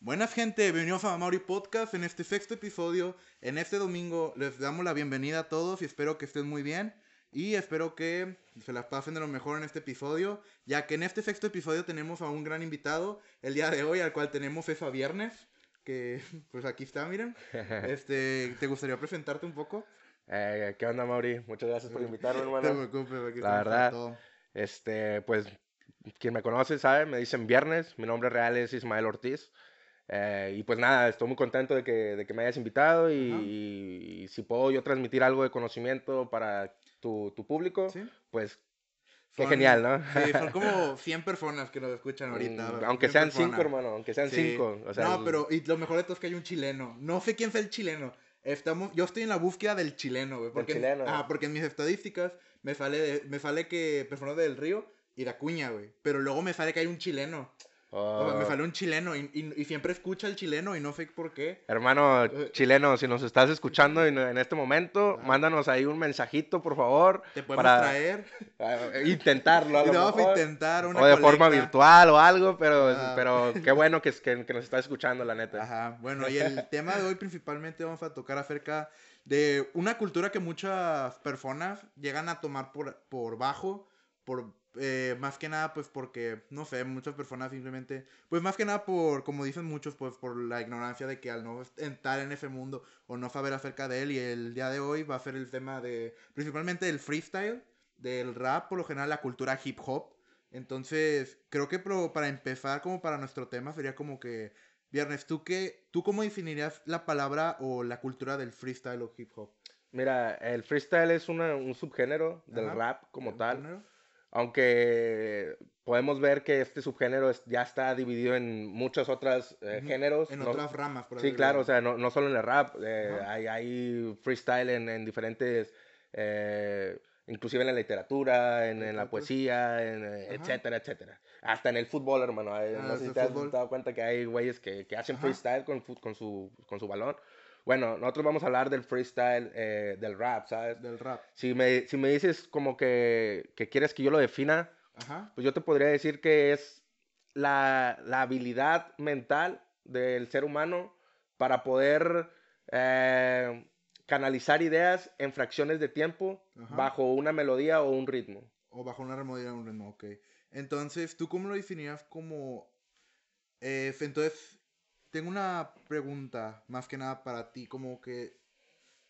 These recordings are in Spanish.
Buenas gente, bienvenidos a Mauri Podcast en este sexto episodio. En este domingo les damos la bienvenida a todos y espero que estén muy bien. Y espero que se las pasen de lo mejor en este episodio, ya que en este sexto episodio tenemos a un gran invitado el día de hoy, al cual tenemos eso a viernes, que pues aquí está, miren. Este, ¿Te gustaría presentarte un poco? Eh, ¿Qué onda, Mauri? Muchas gracias por invitarme, No te hermano. preocupes, aquí La verdad, todo. Este, pues, quien me conoce sabe, me dicen Viernes. Mi nombre real es Ismael Ortiz. Eh, y pues nada, estoy muy contento de que, de que me hayas invitado y, y- y si puedo yo transmitir algo de conocimiento para tu, tu público, ¿Sí? pues qué Son- genial, ¿no? Sí, son como 100 personas que nos escuchan ahorita. Mm, aunque 100 sean cinco, personas. hermano, aunque sean Sí. cinco. O sea, no, pero y lo mejor de todo es que hay un chileno. No sé quién sea el chileno. Estamos, yo estoy en la búsqueda del chileno, güey. Porque, chileno. Ah, porque en mis estadísticas me sale, de- me sale que personas del río y de Acuña, güey. Pero luego me sale que hay un chileno. Me Oh, sale un chileno y, y- y siempre escucha el chileno y no sé por qué. Hermano Eh, chileno, si nos estás escuchando en, en este momento, mándanos ahí un mensajito, por favor. Te podemos para traer. eh, intentarlo. A lo mejor. intentar una o de forma virtual o algo, pero, Ah. pero qué bueno que, que, que nos estás escuchando, la neta. Ajá, bueno, y el tema de hoy principalmente vamos a tocar acerca de una cultura que muchas personas llegan a tomar por, por bajo, por eh, más que nada pues porque, no sé, muchas personas simplemente, pues más que nada por, como dicen muchos, pues por la ignorancia de que al no entrar en ese mundo o no saber acerca de él, y el día de hoy va a ser el tema de, principalmente del freestyle, del rap, por lo general la cultura hip hop. Entonces, creo que pro- para empezar, como para nuestro tema, sería como que Viernes, ¿tú qué, tú cómo definirías la palabra o la cultura del freestyle o hip hop? Mira, el freestyle es una- un subgénero del Ajá. rap como ¿Un tal, género? Aunque podemos ver que este subgénero ya está dividido en muchos otros eh, géneros. En no- otras ramas, por Sí, claro, o sea, no, no solo en el rap, eh, hay, hay freestyle en, en diferentes, eh, inclusive en la literatura, en, en la poesía, en, eh, etcétera, etcétera. Hasta en el fútbol, hermano. Ah, no sé si te has dado cuenta que hay güeyes que, que hacen freestyle con, con, su, con su balón. Bueno, nosotros vamos a hablar del freestyle, eh, del rap, ¿sabes? Del rap. Si me, si me dices como que, que quieres que yo lo defina, Ajá. pues yo te podría decir que es la, la habilidad mental del ser humano para poder eh, canalizar ideas en fracciones de tiempo Ajá. bajo una melodía o un ritmo. O bajo una remodelación un ritmo, ok. Entonces, ¿tú cómo lo definirías como... eh, entonces, tengo una pregunta más que nada para ti, como que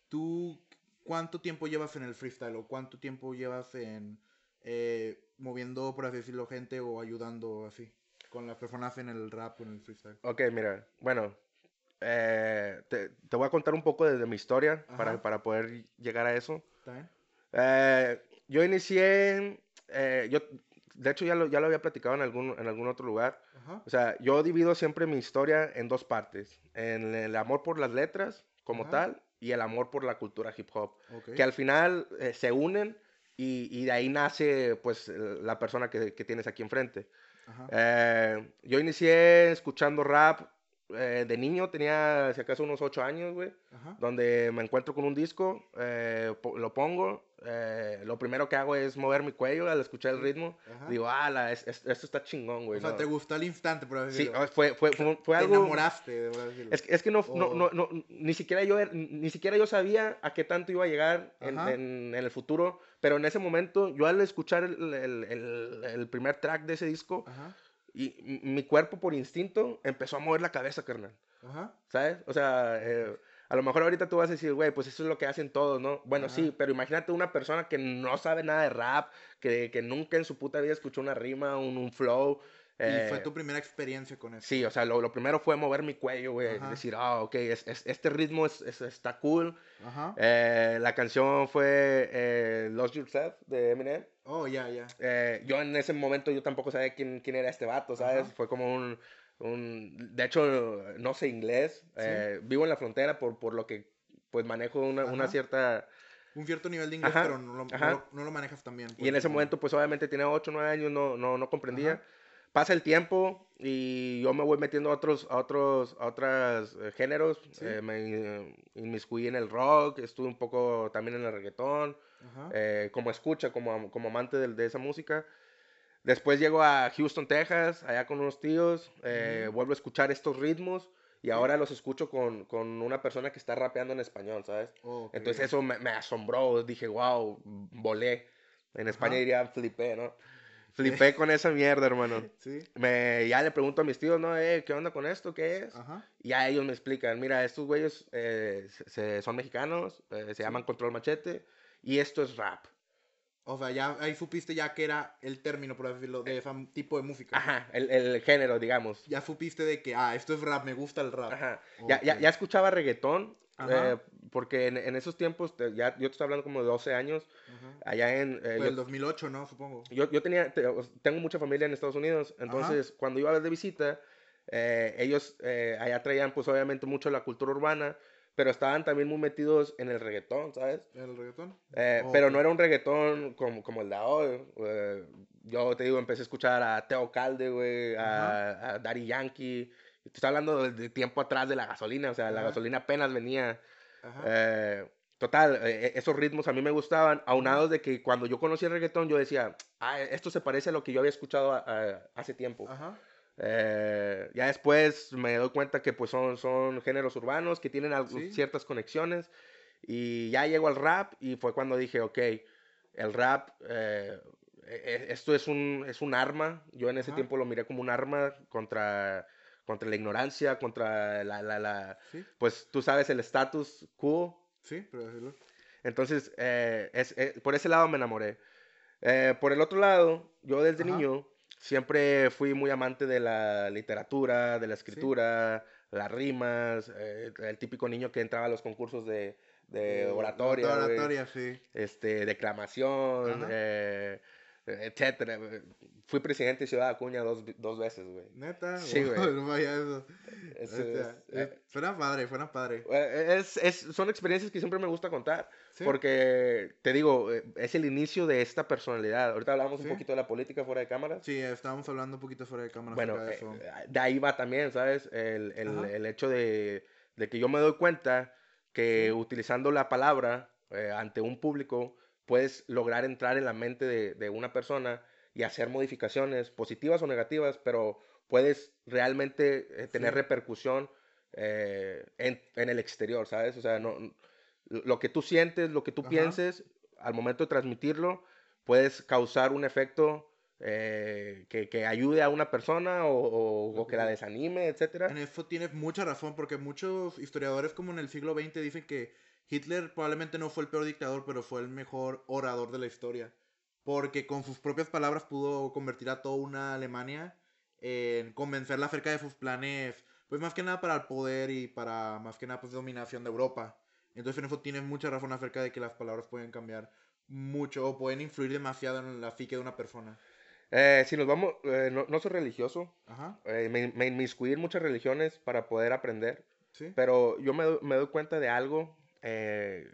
tú, ¿cuánto tiempo llevas en el freestyle o cuánto tiempo llevas en eh, moviendo, por así decirlo, gente o ayudando así con las personas en el rap o en el freestyle? Ok, mira, bueno, eh, te, te voy a contar un poco de, de mi historia para, para poder llegar a eso. Eh, yo inicié, eh, yo, de hecho ya lo, ya lo había platicado en algún, en algún otro lugar. Ajá. O sea, yo divido siempre mi historia en dos partes. En el amor por las letras como Ajá. tal y el amor por la cultura hip hop. Que al final eh, se unen y, y de ahí nace pues la persona que, que tienes aquí enfrente. Eh, yo inicié escuchando rap eh, de niño, tenía si acaso unos 8 años, güey. Donde me encuentro con un disco, eh, po- lo pongo, eh, lo primero que hago es mover mi cuello al escuchar el ritmo. Ajá. Digo, ah, es- es- esto está chingón, güey. o sea, ¿no?". te gustó al instante, por así Sí, fue, fue, fue, fue Te algo... enamoraste, por así. Es, es que no, no, O- no, no, ni siquiera yo, er- ni siquiera yo sabía a qué tanto iba a llegar en, en- en el futuro, pero en ese momento, yo al escuchar el, el- el- el primer track de ese disco, Ajá. Y mi cuerpo por instinto empezó a mover la cabeza, carnal, Ajá. ¿sabes? O sea, eh, a lo mejor ahorita tú vas a decir, güey, pues eso es lo que hacen todos, ¿no? Bueno, Ajá. sí, pero imagínate una persona que no sabe nada de rap, que, que nunca en su puta vida escuchó una rima, un, un flow. Y fue eh, tu primera experiencia con eso. Sí, o sea, lo, lo primero fue mover mi cuello, güey. Decir, ah, ok, es- es- este ritmo es, es- está cool. Ajá. Eh, la canción fue eh, Lost Yourself de Eminem. Oh, ya, ya. Eh, yo en ese momento yo tampoco sabía quién, quién era este vato, ¿sabes? Ajá. Fue como un, un... De hecho, no sé inglés. eh, vivo en la frontera por, por lo que pues manejo una, una cierta... Un cierto nivel de inglés, Ajá, pero no lo, no no lo manejas tan bien. Y en ese decirlo. momento pues obviamente tenía 8 o 9 años, no, no, no comprendía. Ajá. Pasa el tiempo y yo me voy metiendo a otros, a otros, a otros eh, géneros. Sí. Eh, me eh, inmiscuí en el rock, estuve un poco también en el reggaetón, eh, como escucha, como, como amante del- de, esa música. Después llego a Houston, Texas, allá con unos tíos, eh, vuelvo a escuchar estos ritmos y ahora los escucho con, con, una persona que está rapeando en español, ¿sabes? Oh, qué Entonces eso me, me asombró, dije, wow, volé. En España Ajá. diría flipé, ¿no? Flipé con esa mierda, hermano. Sí. Me, ya le pregunto a mis tíos, ¿no? Eh, ¿Qué onda con esto? ¿Qué es? Ajá. Y ya ellos me explican, mira, estos güeyes eh, se- se- son mexicanos, eh, se llaman Control Machete, y esto es rap. O sea, ya ahí supiste ya que era el término, por decirlo, de ese tipo de música. Ajá, el, el género, digamos. Ya supiste de que, ah, esto es rap, me gusta el rap. Ajá. Ya, ya, Ok. ya escuchaba reggaetón, Ajá. eh, porque en, en esos tiempos, ya, yo te estoy hablando como de 12 años, Ajá. allá en... eh, Fue yo- el 2008, ¿no? Supongo. yo, yo tenía, tengo mucha familia en Estados Unidos, entonces cuando iba de visita, eh, ellos eh, allá traían pues obviamente mucho la cultura urbana, pero estaban también muy metidos en el reggaetón, ¿sabes? ¿El reggaetón? Eh, Oh, pero no era un reggaetón como, como el de hoy. eh, yo te digo, empecé a escuchar a Teo Calde, güey, a, a Daddy Yankee. Te estoy hablando de, de tiempo atrás de la gasolina, o sea, la Ajá. gasolina apenas venía. Ajá. Eh, total, eh, esos ritmos a mí me gustaban, aunados de que cuando yo conocí el reggaetón yo decía, ah, esto se parece a lo que yo había escuchado a- a- hace tiempo. Ajá. Eh, ya después me doy cuenta que pues son, son géneros urbanos que tienen algo- Sí. ciertas conexiones y ya llego al rap y fue cuando dije, ok, el rap, eh, e- e- esto es un, es un arma, yo en ese Ajá. tiempo lo miré como un arma contra, contra la ignorancia, contra la, la, la- Sí, pues tú sabes, el status quo. sí, pero decirlo. Entonces, eh, es, es- por ese lado me enamoré. Eh, por el otro lado, yo desde Ajá. niño siempre fui muy amante de la literatura, de la escritura, las rimas, eh, el típico niño que entraba a los concursos de, de Eh, oratoria, oratoria, sí. este, declamación, eh, etcétera. Fui presidente de Ciudad Acuña dos, dos veces, güey. Neta. Sí, güey. Oh, vaya eso. Es- Neta, es- eh, Suena padre, suena padre. Eh, Es, es- son experiencias que siempre me gusta contar. Sí. Porque, te digo, eh, es el inicio de esta personalidad. Ahorita hablamos Sí. un poquito de la política fuera de cámaras. Sí, estábamos hablando un poquito fuera de cámara bueno, de eh, eso. de ahí va también, ¿sabes? El, el- el hecho de, de que yo me doy cuenta que utilizando la palabra eh, ante un público puedes lograr entrar en la mente de, de una persona y hacer modificaciones positivas o negativas, pero puedes realmente eh, tener Sí. repercusión eh, en, en el exterior, ¿sabes? O sea, no, lo que tú sientes, lo que tú Ajá. pienses, al momento de transmitirlo, puedes causar un efecto eh, que, que ayude a una persona o, o- o que la desanime, etcétera. En eso tienes mucha razón, porque muchos historiadores como en el siglo XX dicen que Hitler probablemente no fue el peor dictador, pero fue el mejor orador de la historia. Porque con sus propias palabras pudo convertir a toda una Alemania en convencerla acerca de sus planes, pues más que nada para el poder y para más que nada pues dominación de Europa. Entonces en eso tienes mucha razón acerca de que las palabras pueden cambiar mucho o pueden influir demasiado en la psique de una persona. Eh, si nos vamos, eh, no, no soy religioso, Ajá, eh, me, me inmiscuí en muchas religiones para poder aprender, sí. pero yo me, doy- me doy cuenta de algo, eh,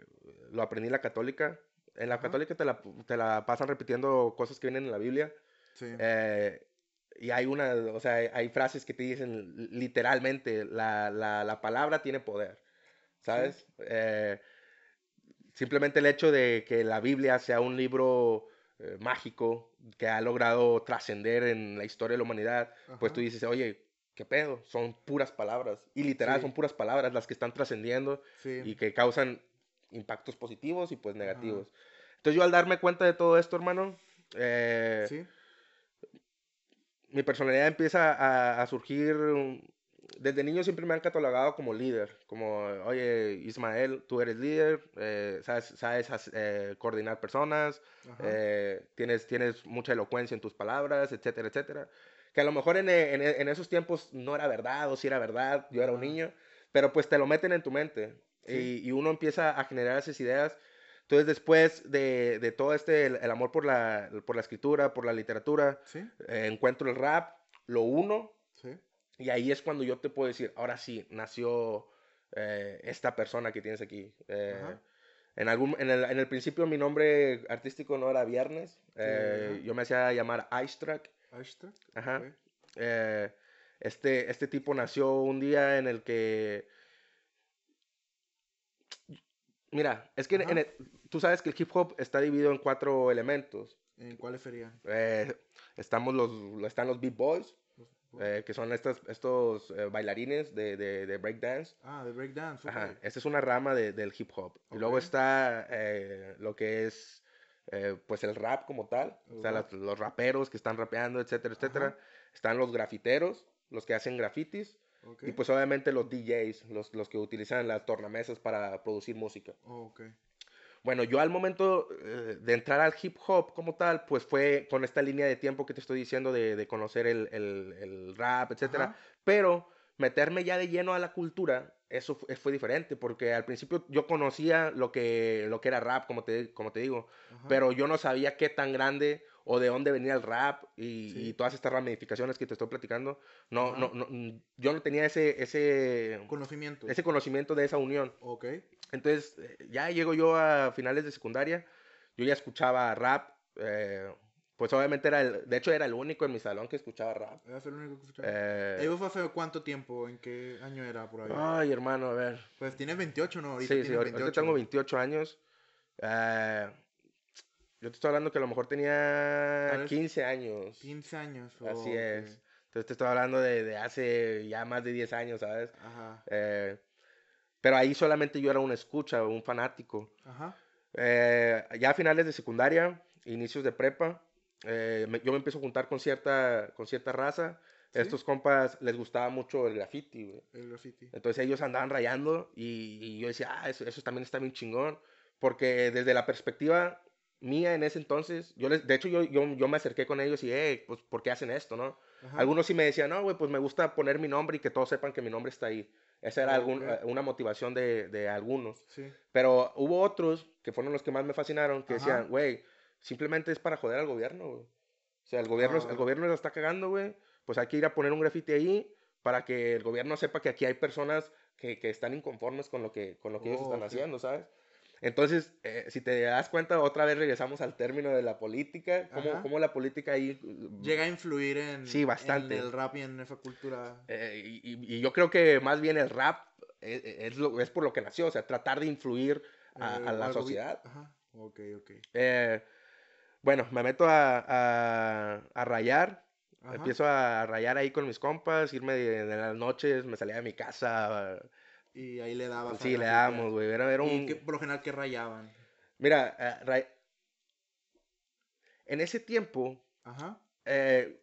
lo aprendí en la católica. En la Ajá. católica te la, te la pasan repitiendo cosas que vienen en la Biblia. Sí. Eh, y hay una, o sea, hay- frases que te dicen literalmente, la, la, la palabra tiene poder, ¿sabes? Eh, simplemente el hecho de que la Biblia sea un libro eh, mágico que ha logrado trascender en la historia de la humanidad, pues Ajá. tú dices, oye, ¿qué pedo? Son puras palabras. Y literal, Sí. son puras palabras las que están trascendiendo Sí. y que causan impactos positivos y pues negativos. Entonces yo al darme cuenta de todo esto, hermano, eh, Sí. mi personalidad empieza a, a surgir. um, Desde niño siempre me han catalogado como líder, como, oye, Ismael, tú eres líder, eh, sabes, sabes eh, coordinar personas, Ajá. eh, tienes, tienes mucha elocuencia en tus palabras, etcétera, etcétera. Que a lo mejor en, en en esos tiempos no era verdad, o si era verdad, yo era un Ajá. niño, pero pues te lo meten en tu mente Sí. y, y uno empieza a generar esas ideas. Entonces después de, de todo este, el, el amor por la, por la escritura, por la literatura, Sí. eh, encuentro el rap, lo uno, Sí. y ahí es cuando yo te puedo decir, ahora sí, nació eh, esta persona que tienes aquí. Eh, en, algún, en, el, en el principio mi nombre artístico no era Viernes, yo me hacía llamar Ice Track. Ajá. este, este tipo nació un día en el que... Mira, es que en- Ajá. en el- tú sabes que el hip hop está dividido en cuatro elementos. ¿En cuáles serían? Eh, estamos los, están los Beat Boys, eh, que son estas, estos eh, bailarines de, de, de breakdance. Ah, de breakdance. Ajá, esta es una rama de, del hip hop. Y luego está eh, lo que es pues el rap como tal. O sea, los raperos que están rapeando, etcétera, etcétera. Están los grafiteros, los que hacen grafitis. Y pues obviamente los DJs, los, los que utilizan las tornamesas para producir música. Oh, ok. Bueno, yo al momento eh, de entrar al hip hop como tal, pues fue con esta línea de tiempo que te estoy diciendo de, de conocer el, el- el rap, etcétera. Ajá. Pero meterme ya de lleno a la cultura, eso fue, fue diferente, porque al principio yo conocía lo que, lo que era rap, como te, como te digo, Ajá. pero yo no sabía qué tan grande o de dónde venía el rap y, Sí. y todas estas ramificaciones que te estoy platicando. No, Ajá. no, no, yo no tenía ese, ese, Conocimiento. ese conocimiento de esa unión. Ok. Entonces, eh, ya llego yo a finales de secundaria, yo ya escuchaba rap, eh, pues obviamente era el, de hecho era el único en mi salón que escuchaba rap. Era el único que escuchaba. Eh, ¿Eso fue hace cuánto tiempo? ¿En qué año era por ahí? ay, hermano, a ver. Pues tienes 28, ¿no? Ahorita Sí, sí, ahorita 28. tengo 28 años. Eh, yo te estoy hablando que a lo mejor tenía Tal vez 15 años. 15 años. oh, Así es. Entonces te estoy hablando de, de hace ya más de 10 años, ¿sabes? Ajá. Eh, pero ahí solamente yo era un escucha, un fanático. Ajá. Eh, ya a finales de secundaria, inicios de prepa, eh, me- yo me empiezo a juntar con cierta, con cierta raza. ¿Sí? Estos compas les gustaba mucho el graffiti, güey. El graffiti. Entonces ellos andaban rayando y, y yo decía, ah, eso, eso también está bien chingón. Porque desde la perspectiva mía en ese entonces, yo les, de hecho yo, yo, yo me acerqué con ellos y, eh, pues, ¿por qué hacen esto, no? Ajá. Algunos sí me decían, no, güey, pues me gusta poner mi nombre y que todos sepan que mi nombre está ahí. Esa era algún- eh, una motivación de, de algunos. Sí. Pero hubo otros que fueron los que más me fascinaron, que Ajá. decían, güey, simplemente es para joder al gobierno, güey. O sea, el gobierno, Ah. el gobierno la está cagando, güey. Pues hay que ir a poner un grafiti ahí para que el gobierno sepa que aquí hay personas que, que están inconformes con lo que, con lo que ellos Oh, están ok. haciendo, ¿sabes? Entonces, eh, si te das cuenta, otra vez regresamos al término de la política, cómo, cómo la política ahí... mm, Llega a influir en, Sí, bastante. en el rap y en esa cultura. eh, y, yo creo que más bien el rap eh, es, lo- es por lo que nació, o sea, tratar de influir a, eh, a la vi- sociedad. Ajá. Ok, ok. Eh, bueno, me meto a, a- a rayar. Ajá. Empiezo a rayar ahí con mis compas, irme de, de las noches, me salía de mi casa. Y ahí le dabas. a Sí, le damos, güey. Era, era ¿Y un... qué- por lo general, ¿qué rayaban? Mira, eh, ray- en ese tiempo Ajá. eh,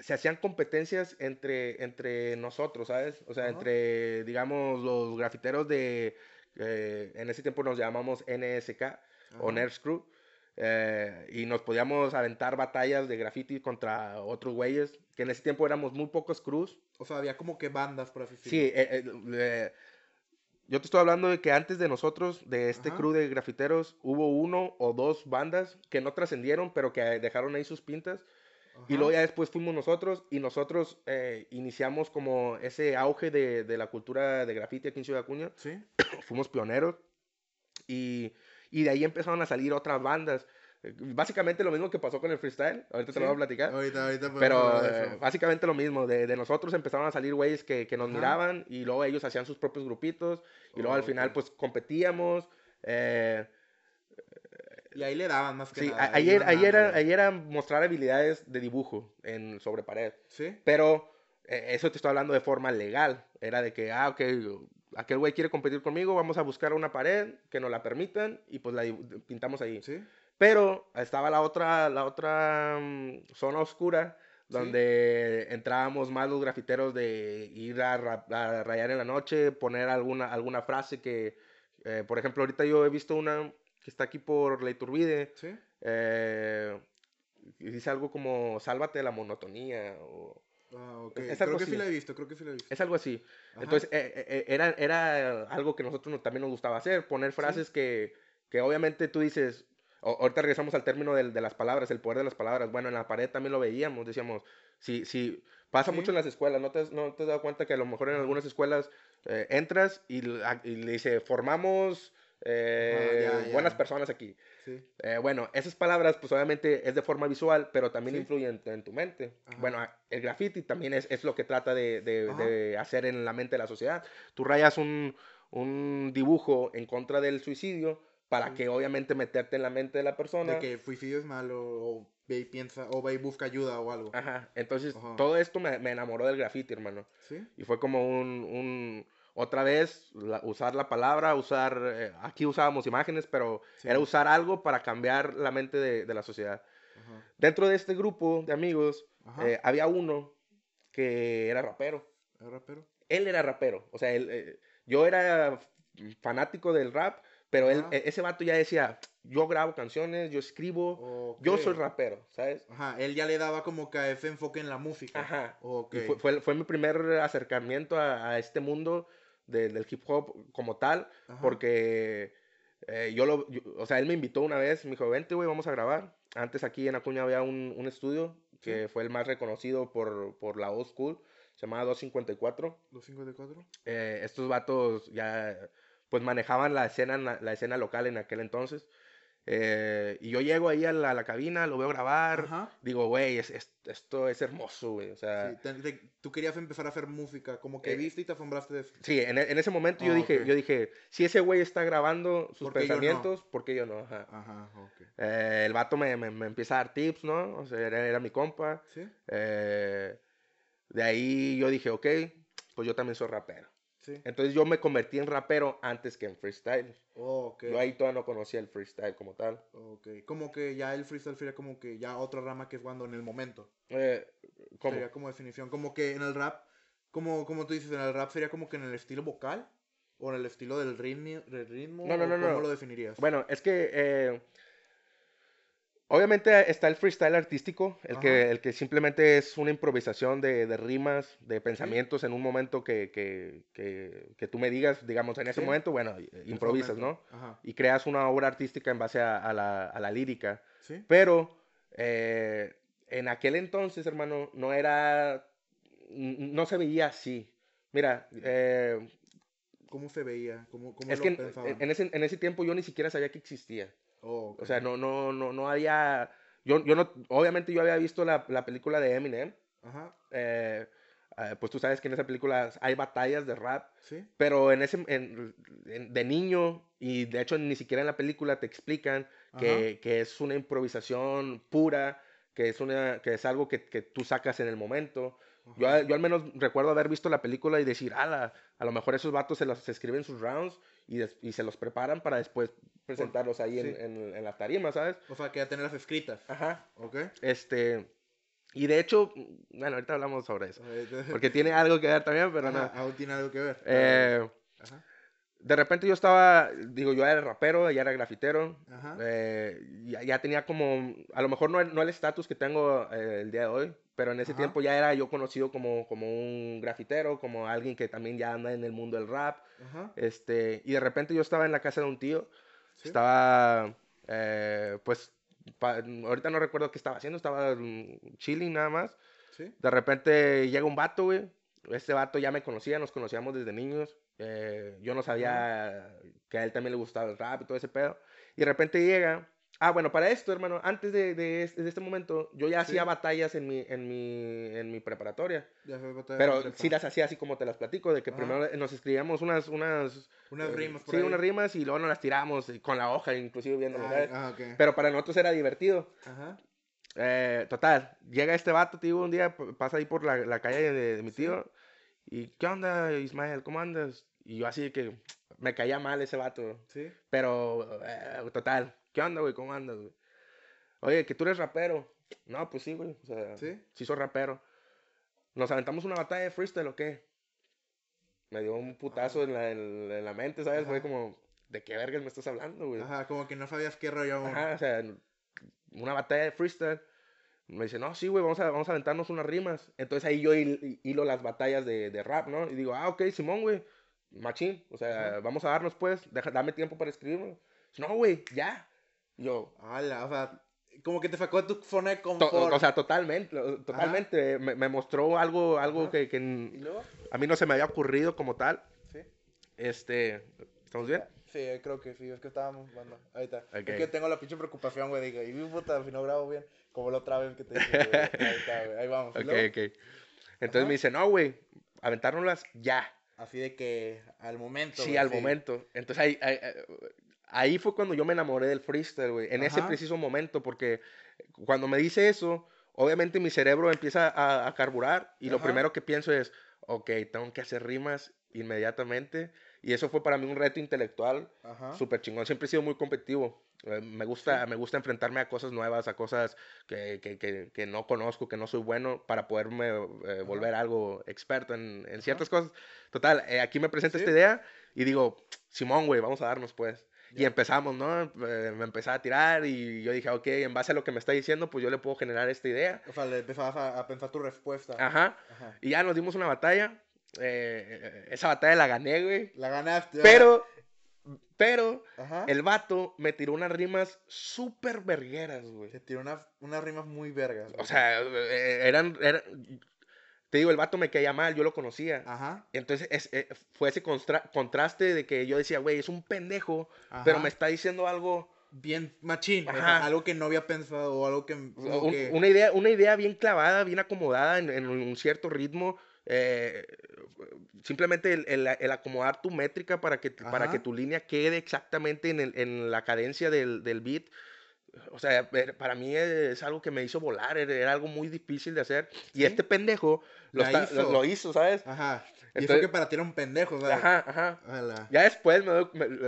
se hacían competencias entre, entre nosotros, ¿sabes? O sea, Ajá. entre, digamos, los grafiteros de... eh, en ese tiempo nos llamamos NSK o. Nerds Crew. Eh, y nos podíamos aventar batallas de graffiti contra otros güeyes, que en ese tiempo éramos muy pocos crews. O sea, había como que bandas, por así Sí, decirlo. eh, eh, eh, yo te estoy hablando de que antes de nosotros, de este Ajá. crew de grafiteros, hubo uno o dos bandas que no trascendieron, pero que dejaron ahí sus pintas. Y Ajá. luego ya después fuimos nosotros y nosotros eh, iniciamos como ese auge de, de la cultura de graffiti aquí en Ciudad Acuña. Sí. Fuimos pioneros y, y de ahí empezaron a salir otras bandas. Eh, Básicamente lo mismo que pasó con el freestyle. Ahorita te lo Sí. voy a platicar. Ahorita, ahorita Pero eh, básicamente lo mismo, de, de nosotros empezaron a salir güeyes que, que nos Ajá. miraban y luego ellos hacían sus propios grupitos y luego Oh, al final ok. pues competíamos. eh, Y ahí le daban más que sí, nada. a- ahí, era, ahí, era, ahí era mostrar habilidades de dibujo en, sobre pared. Sí. Pero eh, eso te estoy hablando de forma legal. Era de que, ah, ok, aquel güey quiere competir conmigo, vamos a buscar una pared que nos la permitan y pues la pintamos ahí. Sí. Pero estaba la otra, la otra mm, zona oscura Sí. donde entrábamos más los grafiteros de ir a, ra- a rayar en la noche, poner alguna, alguna frase que, eh, por ejemplo, ahorita yo he visto una que está aquí por la Iturbide, Sí. eh, y dice algo como, sálvate de la monotonía, o Ah, ok. Es Creo algo que así. sí la he visto, creo que sí la he visto. es algo así. Ajá. Entonces, eh, eh, eh, era, era algo que nosotros nos- también nos gustaba hacer, poner frases que, que obviamente tú dices, o- ahorita regresamos al término del- de, las palabras, el poder de las palabras. Bueno, en la pared también lo veíamos, decíamos, si, si pasa Sí. mucho en las escuelas, ¿no te, has- ¿no te has dado cuenta que a lo mejor en algunas escuelas eh, entras y, l- a- y le dice, formamos eh, ya, ya. buenas personas aquí? Sí. Eh, bueno, esas palabras, pues obviamente es de forma visual, pero también Sí. influyen en, en tu mente. Ajá. Bueno, el graffiti también es, es lo que trata de, de- de hacer en la mente de la sociedad. Tú rayas un, un dibujo en contra del suicidio, para Sí. que obviamente meterte en la mente de la persona. De que el suicidio es malo, o ve y piensa, o ve y busca ayuda o algo. Ajá, entonces Ajá. todo esto me, me enamoró del graffiti, hermano. ¿Sí? Y fue como un, un- otra vez, la- usar la palabra, usar, eh, aquí usábamos imágenes, pero Sí. era usar algo para cambiar la mente de, de la sociedad. Ajá. Dentro de este grupo de amigos, eh, había uno que era rapero. ¿Es rapero? Él era rapero, o sea, él, eh, yo era fanático del rap, pero él, Ajá. e- ese vato ya decía, yo grabo canciones, yo escribo, yo Ok. soy rapero, ¿sabes? Ajá, él ya le daba como que a ese enfoque en la música. Ajá. Ok. Y fue, fue, fue mi primer acercamiento a, a este mundo de- del hip hop como tal, Ajá. porque eh, yo lo, yo- o sea, él me invitó una vez, me dijo, vente, güey, vamos a grabar. Antes aquí en Acuña había un, un estudio que fue el más reconocido por, por la old school, se llamaba 254. ¿254? Eh, estos vatos ya, pues manejaban la escena, na- la escena local en aquel entonces. Eh, y yo llego ahí a la, a la cabina, lo veo grabar, Ajá. digo, güey, es- es- esto es hermoso, güey, o sea... Sí, te- te- tú querías empezar a hacer música, como que Eh, viste y te asombraste de. Sí, en, e- en ese momento yo Ah, dije, ok. yo dije, si ese güey está grabando sus ¿Por yo no? pensamientos, ¿por qué yo no? Ajá. Ajá, ok. Eh, el vato me, me- me empieza a dar tips, ¿no? O sea, era, era mi compa. ¿Sí? Eh, de ahí yo dije, ok, pues yo también soy rapero. Sí. Entonces yo me convertí en rapero antes que en freestyle. Oh. Yo ahí todavía no conocía el freestyle como tal. Ok. Como que ya el freestyle sería como que ya otra rama que es cuando en el momento. Eh, ¿cómo? Sería como definición. Como que en el rap, como, como tú dices, en el rap sería como que en el estilo vocal o en el estilo del ritmo. Del ritmo No, no, no, ¿Cómo no. lo definirías? Bueno, es que eh, obviamente está el freestyle artístico, el que, el que simplemente es una improvisación de, de rimas, de pensamientos en un momento que, que, que, que tú me digas, digamos, en ese Sí. momento, bueno, improvisas, momento. ¿no? Ajá. Y creas una obra artística en base a, a la, a la lírica. ¿Sí? Pero eh, en aquel entonces, hermano, no era, no se veía así. Mira, eh, ¿Cómo se veía? ¿Cómo, cómo es lo que en ese, en ese tiempo yo ni siquiera sabía que existía. Oh, ok. O sea, no, no, no, no había. Yo, yo no, obviamente yo había visto la, la película de Eminem. Ajá. eh, eh, pues tú sabes que en esa película hay batallas de rap. ¿Sí? Pero en ese, en- en- de niño, y de hecho ni siquiera en la película te explican que, que es una improvisación pura, que es, una, que es algo que, que tú sacas en el momento. Yo, Ajá. yo al menos recuerdo haber visto la película y decir, ala, a lo mejor esos vatos se, los, se escriben sus rounds y, des- y se los preparan para después presentarlos ahí en, sí. en, en la tarima, ¿sabes? O sea, que ya tenerlas escritas. Ajá. ¿Ok? Este, y de hecho, bueno, ahorita hablamos sobre eso. Porque tiene algo que ver también, pero no. aún tiene algo que ver. Eh, Ajá. De repente yo estaba, digo, yo era rapero, ya era grafitero. Ajá. eh, ya, ya tenía como, a lo mejor no, no el estatus que tengo eh, el día de hoy, pero en ese Ajá. tiempo ya era yo conocido como, como un grafitero, como alguien que también ya anda en el mundo del rap. Ajá. Este, y de repente yo estaba en la casa de un tío, Sí. estaba, eh, pues, pa- ahorita no recuerdo qué estaba haciendo, estaba mm, chilling nada más. Sí. De repente llega un vato, güey. Este vato ya me conocía, nos conocíamos desde niños. Eh, yo no sabía que a él también le gustaba el rap y todo ese pedo. Y de repente llega. Ah, bueno, para esto, hermano, antes de, de este, de este momento, yo ya Sí. hacía batallas en mi, en mi, en mi preparatoria. Ya Pero prepa. sí las hacía así como te las platico, de que Ajá. primero nos escribíamos unas, unas, Unas eh, rimas por Sí, ahí. unas rimas y luego nos las tiramos y con la hoja, inclusive viéndolo, Ah, ah, ok. Pero para nosotros era divertido. Ajá. Eh, total, llega este vato, tío, un día pasa ahí por la, la calle de, de mi Sí. tío. Y, ¿qué onda, Ismael? ¿Cómo andas? Y yo así que me caía mal ese vato. Sí. Pero, eh, total, ¿qué onda, güey? ¿Cómo andas, güey? Oye, que tú eres rapero. No, pues sí, güey. O sea, Sí. sí soy rapero. ¿Nos aventamos una batalla de freestyle o qué? Me dio un putazo en la, en, en la mente, ¿sabes? Fue como, ¿de qué vergas me estás hablando, güey? Ajá, como que no sabías qué rollo. Ajá, o sea, una batalla de freestyle. Me dice, no, sí, güey, vamos a, vamos a aventarnos unas rimas. Entonces ahí yo hil- hilo las batallas de, de rap, ¿no? Y digo, ah, ok, Simón, güey, machín. O sea, vamos a darnos, pues, deja, dame tiempo para escribirme. Dice, no, güey, ya. Y Yo, Ala, o sea, como que te sacó de tu zona de to- confort. o sea, totalmente, totalmente. Me, me mostró algo, algo Ajá. que, que a mí no se me había ocurrido como tal. Sí. Este, ¿estamos bien? Sí, creo que sí, es que estábamos, bueno, ahí está. Ok. Es que tengo la pinche preocupación, güey, digo, y mi puta, si no grabo bien, como la otra vez que te dije, güey. Ahí está, güey, ahí vamos. ¿Y Ok, ok. Entonces Ajá. me dice, no, güey, aventárnoslas ya. Así de que al momento. Sí, güey, al momento. Entonces ahí, ahí, ahí fue cuando yo me enamoré del freestyle, güey. En ese preciso momento, porque cuando me dice eso, obviamente mi cerebro empieza a, a carburar y lo primero que pienso es, ok, tengo que hacer rimas inmediatamente. Y eso fue para mí un reto intelectual Ajá. súper chingón. Siempre he sido muy competitivo. Eh, Me gusta, me gusta enfrentarme a cosas nuevas, a cosas que, que, que, que no conozco, que no soy bueno, para poderme eh, volver algo experto en, en ciertas cosas. Total, eh, aquí me presenta Sí. esta idea y digo, Simón, güey, vamos a darnos pues. Y empezamos, ¿no? Eh, me empezaba a tirar y yo dije, ok, en base a lo que me está diciendo, pues yo le puedo generar esta idea. O sea, le empezabas a, a pensar tu respuesta. Ajá. Ajá. Y ya nos dimos una batalla. Eh, esa batalla la gané, güey. La ganaste. Pero, pero, Ajá. el vato me tiró unas rimas súper vergueras, güey. Te tiró una- unas rimas muy vergas. O sea, eh, eran, eran- Te digo, el vato me caía mal, yo lo conocía. Ajá. Entonces es- eh, fue ese constra- contraste de que yo decía, güey, es un pendejo, pero me está diciendo algo, Bien machín. Ajá. algo que no había pensado o algo que. como un- que- una, idea, una idea bien clavada, bien acomodada en, en un cierto ritmo. Eh, simplemente el, el- el acomodar tu métrica para que, para que tu línea quede exactamente en, el- en la cadencia del, del beat. O sea, para mí es algo que me hizo volar, era, algo muy difícil de hacer. Y este pendejo lo, está- lo- hizo. lo hizo, ¿sabes? Ajá. Y fue que para ti era un pendejo, ¿sabes? Ajá, ajá. Ya después, me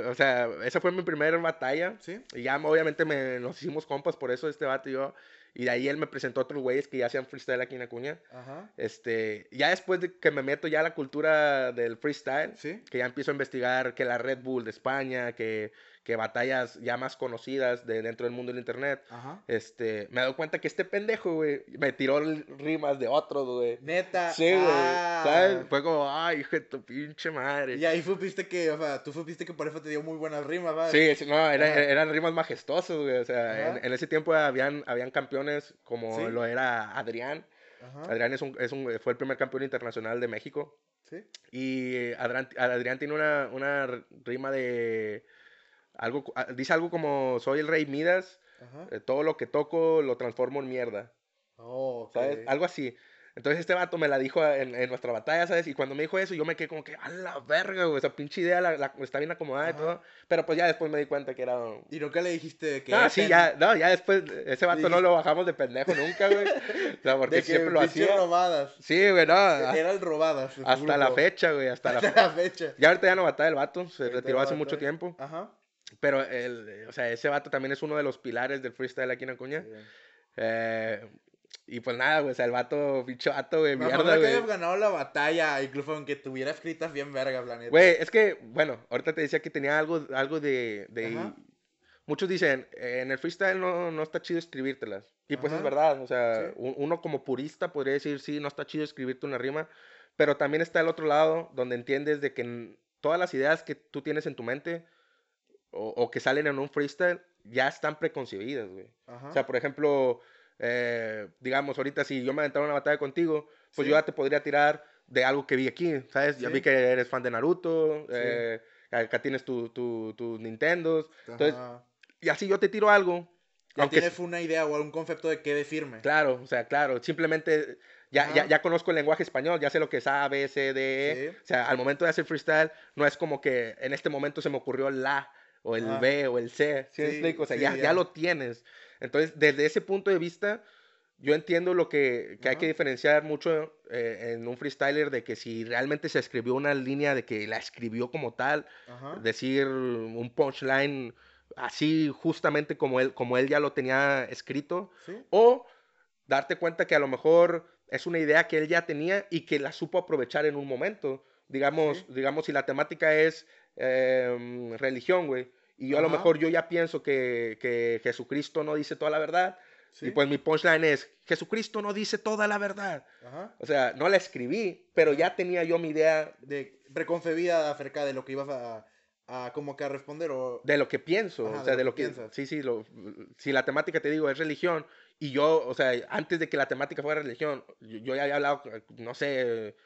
o sea, esa fue mi primera batalla. ¿Sí? Y ya obviamente me, nos hicimos compas por eso este vato y yo. Y de ahí él me presentó a otros güeyes que ya hacían freestyle aquí en Acuña. Ajá. Este, ya después de que me meto ya a la cultura del freestyle, ¿Sí? que ya empiezo a investigar que la Red Bull de España, que, que batallas ya más conocidas de dentro del mundo del internet, Ajá. este, me doy cuenta que este pendejo, güey, me tiró rimas de otros, güey. Neta. Sí, güey, ah. ¿sabes? Fue como, ay, hijo de tu pinche madre. Y ahí supiste que, o sea, tú supiste que por eso te dio muy buenas rimas. Sí, no, era- eran rimas majestuosas, güey. O sea, en, en ese tiempo habían, habían campeones como Sí. lo era Adrián. Ajá. Adrián es un, es un- fue el primer campeón internacional de México. Sí. Y eh, Adrián, Adrián tiene una, una rima de. Algo, ah, dice algo como: Soy el rey Midas, eh, todo lo que toco lo transformo en mierda. Oh. Algo así. Entonces este vato me la dijo en, en nuestra batalla, ¿sabes? Y cuando me dijo eso, yo me quedé como que, a la verga, güey. Esa pinche idea la, la- está bien acomodada y Ajá. todo. Pero pues ya después me di cuenta que era. Y nunca le dijiste que. Ah, era sí, ya, no, ya después, ese vato no lo bajamos de pendejo nunca, güey. O sea, porque De que siempre lo hacía. robadas. Sí, güey, no. a- Eran robadas. Hasta la fecha, güey, hasta la Hasta la fecha. Ya ahorita ya no batalla el vato, se Ahorita retiró no hace mucho tiempo. Ajá. Pero, el, o sea, ese vato también es uno de los pilares del freestyle aquí en Acuña. Eh, y pues nada, güey, o sea, el vato, pinche vato, güey, Me mierda, mierda, que güey. hayas ganado la batalla, incluso aunque tuviera escritas bien verga, planeta. Güey, es que, bueno, ahorita te decía que tenía algo, algo de... de-. Muchos dicen, en el freestyle no, no está chido escribírtelas. Y pues es Ajá. verdad, o sea, Sí. un- uno como purista podría decir, sí, no está chido escribirte una rima, pero también está el otro lado donde entiendes de que todas las ideas que tú tienes en tu mente o, o que salen en un freestyle ya están preconcebidas, güey. Ajá. O sea, por ejemplo, eh, digamos, ahorita si yo me aventara una batalla contigo, pues Sí. yo ya te podría tirar de algo que vi aquí, ¿sabes? Ya Sí. vi que eres fan de Naruto, Sí. eh, acá tienes tu, tu, tus Nintendos, entonces, Ajá. y así yo te tiro algo. Ya aunque tienes una idea o algún concepto de qué decirme. Claro, o sea, claro, simplemente ya, ya, ya conozco el lenguaje español, ya sé lo que es A, B, C, D, E. O sea, al momento de hacer freestyle, no es como que en este momento se me ocurrió el La, o el Ajá. B, o el C, ¿sí? O sea, ya, ya. ya. lo tienes. Entonces, desde ese punto de vista, yo entiendo lo que, que hay que diferenciar mucho eh, en un freestyler de que si realmente se escribió una línea de que la escribió como tal, decir un punchline así justamente como él, como él ya lo tenía escrito, Sí. o darte cuenta que a lo mejor es una idea que él ya tenía y que la supo aprovechar en un momento. Digamos, Sí. digamos si la temática es em, religión, güey, y yo a lo Ajá. mejor yo ya pienso que, que Jesucristo no dice toda la verdad, Sí. y pues mi punchline es, Jesucristo no dice toda la verdad. Ajá. O sea, no la escribí, pero ya tenía yo mi idea De preconcebida acerca de lo que ibas a, a como que a responder o... de lo que pienso, Ajá, o sea, de lo que, piensas. sí, sí, lo, si la temática te digo es religión y yo, o sea, antes de que la temática fuera religión, yo, yo ya había hablado, no sé,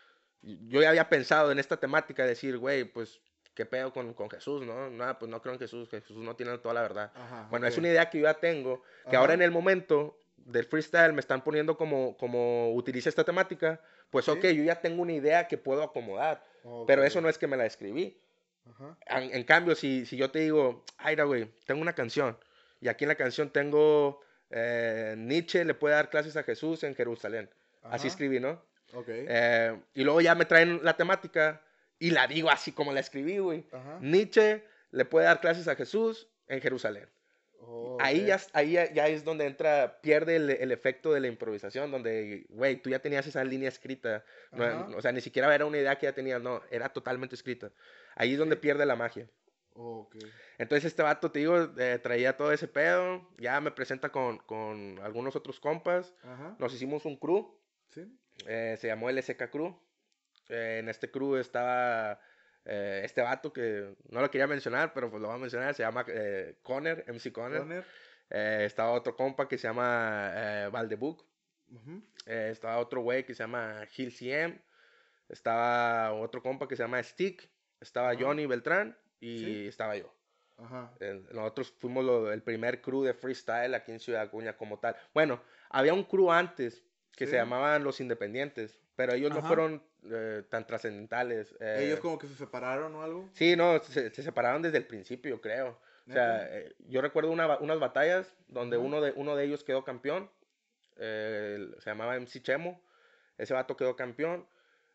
yo ya había pensado en esta temática, decir, güey, pues, ¿qué pedo con, con Jesús, no? Nada, pues no creo en Jesús, Jesús no tiene toda la verdad. Ajá, Bueno, es ok. una idea que yo ya tengo, que Ajá. ahora en el momento del freestyle me están poniendo como, como utiliza esta temática, pues Sí. ok, yo ya tengo una idea que puedo acomodar, Ok. pero eso no es que me la escribí. En, en, cambio, si, si yo te digo, ay, güey, tengo una canción, y aquí en la canción tengo eh, Nietzsche le puede dar clases a Jesús en Jerusalén. Así escribí, ¿no? Ok. Eh, y luego ya me traen la temática y la digo así como la escribí, güey. Nietzsche le puede dar clases a Jesús en Jerusalén. Oh, ahí, ya, ahí ya, es donde entra, pierde el, efecto de la improvisación, donde, güey, tú ya tenías esa línea escrita. o sea, ni siquiera era una idea que ya tenías, no, era totalmente escrita. Ahí es donde pierde la magia. Entonces este vato, te digo, eh, traía todo ese pedo, ya me presenta con, con algunos otros compas, nos hicimos un crew, eh, se llamó LSK Crew, en este crew estaba este vato que no lo quería mencionar, pero pues lo voy a mencionar, se llama Conner, MC Conner, estaba otro compa que se llama Valdebook, estaba otro güey que se llama Gil CM, estaba otro compa que se llama Stick, estaba Johnny Beltrán, y estaba yo. Ajá. nosotros fuimos el primer crew de freestyle aquí en Ciudad Acuña como tal. Bueno, había un crew antes que se llamaban Los Independientes, pero ellos no fueron eh, tan trascendentales. Eh. ¿Ellos como que se separaron o algo? Sí, no, se, separaron desde el principio, yo creo. O sea, eh, yo recuerdo una, unas batallas donde uno de, uno de ellos quedó campeón. se llamaba MC Chemo. Ese vato quedó campeón.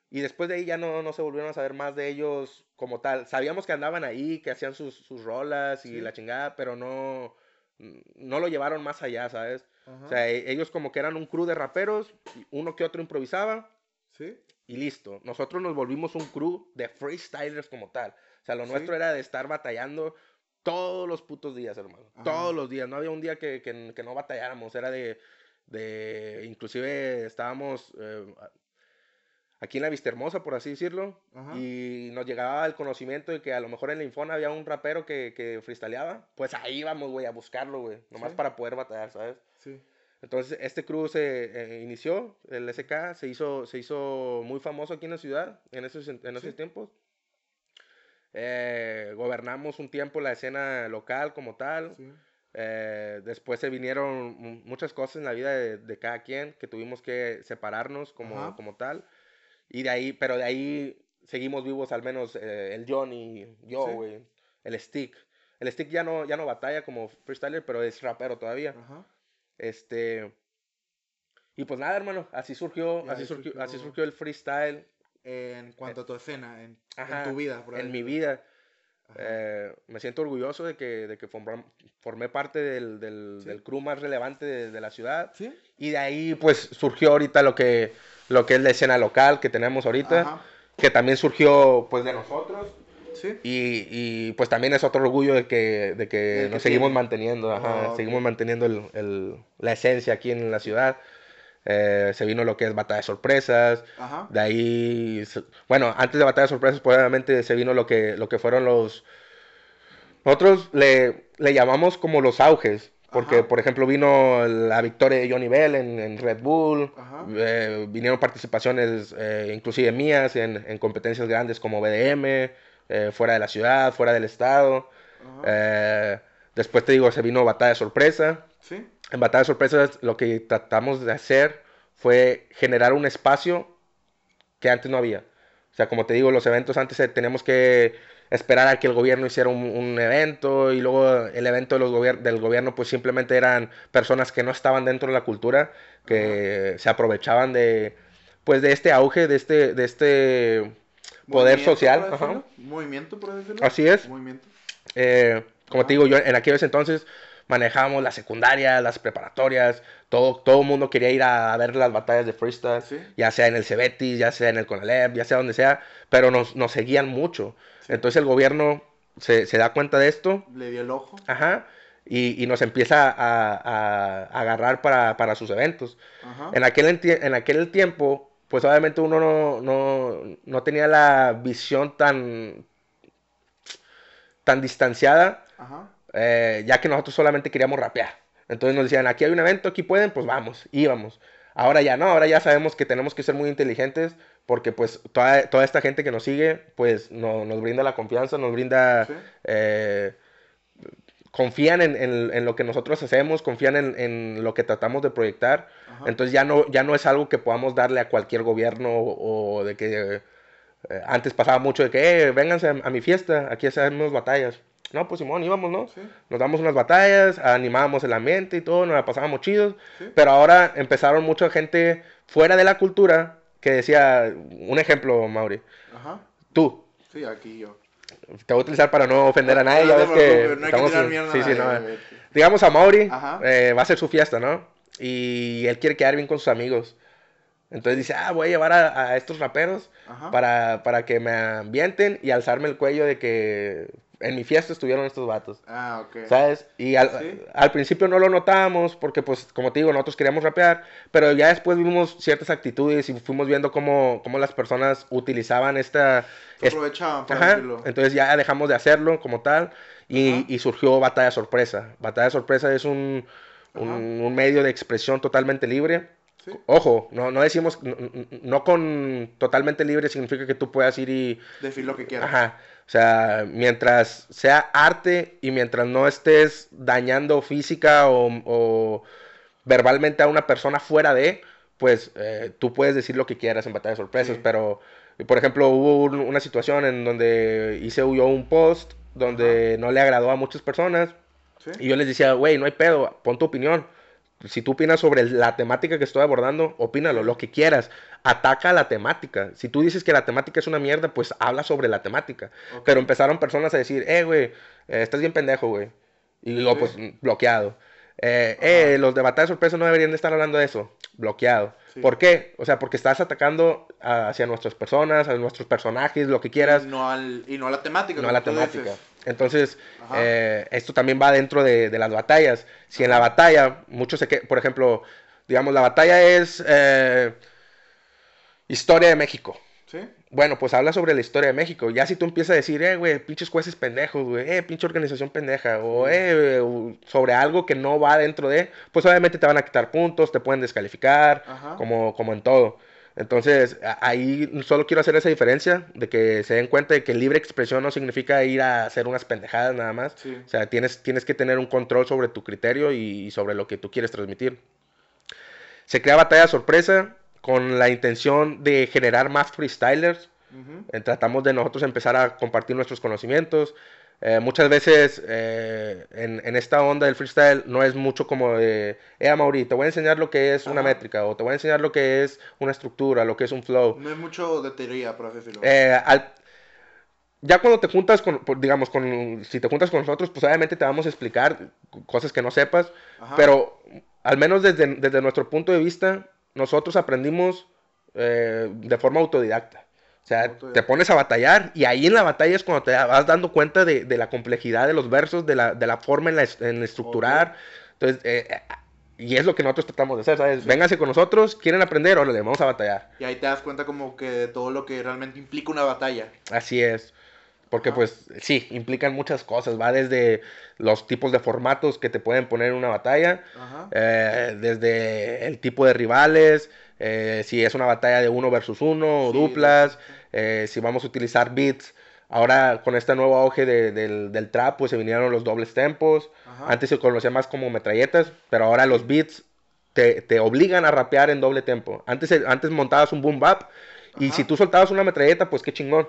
Y después de ahí ya no, no se volvieron a saber más de ellos como tal. Sabíamos que andaban ahí, que hacían sus, sus rolas y la chingada, pero no, no lo llevaron más allá, ¿sabes? O sea, e, ellos como que eran un crew de raperos, uno que otro improvisaba. Sí. Y listo. Nosotros nos volvimos un crew de freestylers como tal. O sea, lo nuestro era de estar batallando todos los putos días, hermano. Todos los días. No había un día que, que, que no batalláramos. Era de, de inclusive estábamos eh, aquí en la Vista Hermosa, por así decirlo, y nos llegaba el conocimiento de que a lo mejor en la Infona había un rapero que, que freestyleaba, pues ahí íbamos, güey, a buscarlo, güey, nomás para poder batallar, ¿sabes? Sí. Entonces, este crew se eh, inició, el SK se hizo, se hizo muy famoso aquí en la ciudad en esos, en esos tiempos. Eh, gobernamos un tiempo la escena local como tal. Eh, después se vinieron muchas cosas en la vida de, cada quien que tuvimos que separarnos como, como tal. Y de ahí, pero de ahí seguimos vivos al menos eh, el Johnny, yo, güey, el Stick. El Stick ya no, ya no batalla como freestyler, pero es rapero todavía. Ajá. Este. Y pues nada, hermano, así surgió, así surgió, así surgió el freestyle. En cuanto a tu escena, en, tu vida. En mi vida. Eh, me siento orgulloso de que, de que formé parte del, del, del crew más relevante de, de, la ciudad. ¿Sí? Y de ahí, pues, surgió ahorita lo que, lo que es la escena local que tenemos ahorita, que también surgió pues de nosotros. Sí. Y, y, pues también es otro orgullo de que, de que nos seguimos manteniendo, ajá, seguimos manteniendo el, el, la esencia aquí en la ciudad. Eh, se vino lo que es Batalla de Sorpresas. Ajá. De ahí, bueno, antes de Batalla de Sorpresas, probablemente se vino lo que, lo que fueron los... Nosotros le, le llamamos como los auges. Porque, por ejemplo, vino la victoria de Johnny Bell en, Red Bull, eh, vinieron participaciones eh, inclusive mías en, en, competencias grandes como BDM, eh, fuera de la ciudad, fuera del estado. después te digo, se vino Batalla Sorpresa. ¿Sí? En Batalla Sorpresa lo que tratamos de hacer fue generar un espacio que antes no había. O sea, como te digo, los eventos antes teníamos que esperar a que el gobierno hiciera un, evento y luego el evento de los del gobierno pues simplemente eran personas que no estaban dentro de la cultura, que se aprovechaban de pues de este auge, de este, de este poder social. Movimiento, por decirlo. Así es. Movimiento. Eh, como te digo, yo en aquellos entonces manejábamos la secundaria, las preparatorias, todo, todo mundo quería ir a, ver las batallas de freestyle, ya sea en el Cebetis, ya sea en el Conalep, ya sea donde sea, pero nos, nos seguían mucho. Entonces el gobierno se, se, da cuenta de esto. Le dio el ojo. Ajá. Y, y nos empieza a, a, agarrar para, para, sus eventos. Ajá. En, aquel, en aquel tiempo, pues obviamente uno no, no, no tenía la visión tan, tan distanciada, Ajá. Eh, ya que nosotros solamente queríamos rapear. Entonces nos decían, aquí hay un evento, aquí pueden, pues vamos, íbamos. Ahora ya no, ahora ya sabemos que tenemos que ser muy inteligentes porque pues toda, toda esta gente que nos sigue, pues no, nos brinda la confianza, nos brinda... Eh, confían en, en, lo que nosotros hacemos, confían en, en lo que tratamos de proyectar. Entonces ya no, ya no es algo que podamos darle a cualquier gobierno o, de que Eh, antes pasaba mucho de que, eh, vénganse a, a mi fiesta, aquí hacemos batallas. No, pues Simón, íbamos, ¿no? Sí. Nos damos unas batallas, animábamos el ambiente y todo, nos la pasábamos chidos. Sí. Pero ahora empezaron mucha gente fuera de la cultura que decía, un ejemplo, Mauri, Ajá. tú, Sí, aquí yo. Te voy a utilizar para no ofender a nadie, No ya te ves que no hay tirar mierda sí, nadie. Digamos a Mauri, eh, va a ser su fiesta, ¿no? Y él quiere quedar bien con sus amigos. Entonces dice, ah, voy a llevar a, a estos raperos para, para que me ambienten y alzarme el cuello de que en mi fiesta estuvieron estos vatos. Ah, ok. ¿Sabes? Y al, Sí. al principio no lo notábamos porque, pues, como te digo, nosotros queríamos rapear, pero ya después vimos ciertas actitudes y fuimos viendo cómo, cómo las personas utilizaban esta... Se aprovechaban, por Ajá, decirlo. entonces ya dejamos de hacerlo como tal y, y surgió Batalla Sorpresa. Batalla Sorpresa es un, un, un medio de expresión totalmente libre. Sí. Ojo, no, no decimos, no, no con totalmente libre significa que tú puedas ir y... Decir lo que quieras. Ajá. O sea, mientras sea arte y mientras no estés dañando física o, o verbalmente a una persona fuera de, pues eh, tú puedes decir lo que quieras en Batalla de Sorpresas. Sí. Pero, por ejemplo, hubo un- una situación en donde hice yo un post donde no le agradó a muchas personas Sí. y yo les decía, güey, no hay pedo, pon tu opinión. Si tú opinas sobre la temática que estoy abordando, opínalo, lo que quieras. Ataca la temática. Si tú dices que la temática es una mierda, pues habla sobre la temática. Pero empezaron personas a decir, eh, güey, eh, estás bien pendejo, güey. Y luego, pues, bloqueado. Eh, eh, los de batalla de sorpresa no deberían de estar hablando de eso. Bloqueado. Sí. ¿Por qué? O sea, porque estás atacando a- hacia nuestras personas, a nuestros personajes, lo que quieras Y no, al, y no a la temática. no a la temática. dices. Entonces, eh, esto también va dentro de, de las batallas. Si en la batalla, muchos se que, por ejemplo, digamos, la batalla es eh, historia de México. Sí. Bueno, pues habla sobre la historia de México. Ya si tú empiezas a decir, eh, güey, pinches jueces pendejos, güey, eh, pinche organización pendeja, o eh, sobre algo que no va dentro de, pues obviamente te van a quitar puntos, te pueden descalificar, Ajá. como, como en todo. Entonces, ahí solo quiero hacer esa diferencia, de que se den cuenta de que libre expresión no significa ir a hacer unas pendejadas nada más. Sí. O sea, tienes, tienes que tener un control sobre tu criterio y, y sobre lo que tú quieres transmitir. Se crea batalla sorpresa con la intención de generar más freestylers. Eh, tratamos de nosotros empezar a compartir nuestros conocimientos. Eh, muchas veces eh, en, en esta onda del freestyle no es mucho como de, eh, Mauri, te voy a enseñar lo que es una métrica o te voy a enseñar lo que es una estructura, lo que es un flow. No es mucho de teoría, por así decirlo. Eh, al- ya cuando te juntas con, digamos, con, si te juntas con nosotros, pues obviamente te vamos a explicar cosas que no sepas, Ajá. pero al menos desde, desde nuestro punto de vista, nosotros aprendimos de forma autodidacta. O sea, te pones a batallar y ahí en la batalla es cuando te vas dando cuenta de, de la complejidad de los versos, de la, de la forma en, la, en estructurar. Entonces, eh, eh, y es lo que nosotros tratamos de hacer, ¿sabes? Vénganse con nosotros, quieren aprender, órale, vamos a batallar. Y ahí te das cuenta como que de todo lo que realmente implica una batalla. Así es. Porque Ajá. pues sí, implican muchas cosas. Va desde los tipos de formatos que te pueden poner en una batalla, eh, desde el tipo de rivales, eh, si es una batalla de uno versus uno, o Sí, duplas, eh, si vamos a utilizar beats. Ahora con este nuevo auge de- del, del trap, pues se vinieron los dobles tempos. Ajá. Antes se conocía más como metralletas, pero ahora los beats te, te obligan a rapear en doble tempo. Antes, antes montabas un boom bap y Ajá. si tú soltabas una metralleta, pues qué chingón.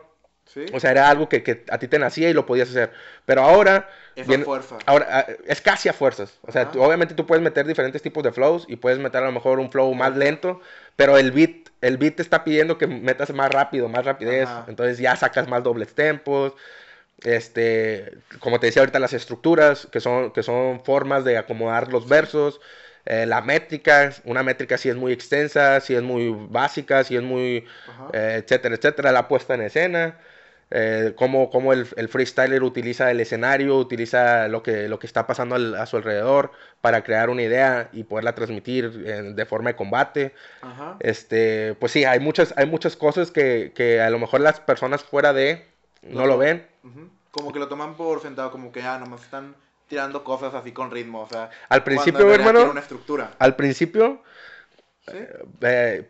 Sí. O sea, era algo que, que a ti te nacía y lo podías hacer. Pero ahora... Es a viene- fuerza. Ahora, ah, es casi a fuerzas. O sea, tú- obviamente tú puedes meter diferentes tipos de flows y puedes meter a lo mejor un flow más lento, pero el beat, el beat te está pidiendo que metas más rápido, más rapidez. Ajá. Entonces ya sacas más dobles tempos. Este, como te decía ahorita, las estructuras, que son, que son formas de acomodar los versos. Eh, la métrica, una métrica si es muy extensa, si es muy básica, si es muy, eh, etcétera, etcétera. La puesta en escena, eh, cómo, cómo el, el freestyler utiliza el escenario, utiliza lo que, lo que está pasando al- a su alrededor para crear una idea y poderla transmitir eh, de forma de combate. Ajá. Este, pues sí, hay muchas, hay muchas cosas que, que a lo mejor las personas fuera de no No lo ven. Como que lo toman por sentado, como que ya nomás están tirando cosas así con ritmo, o sea. Al principio, hermano- tiene una estructura. Al principio ¿Sí? eh,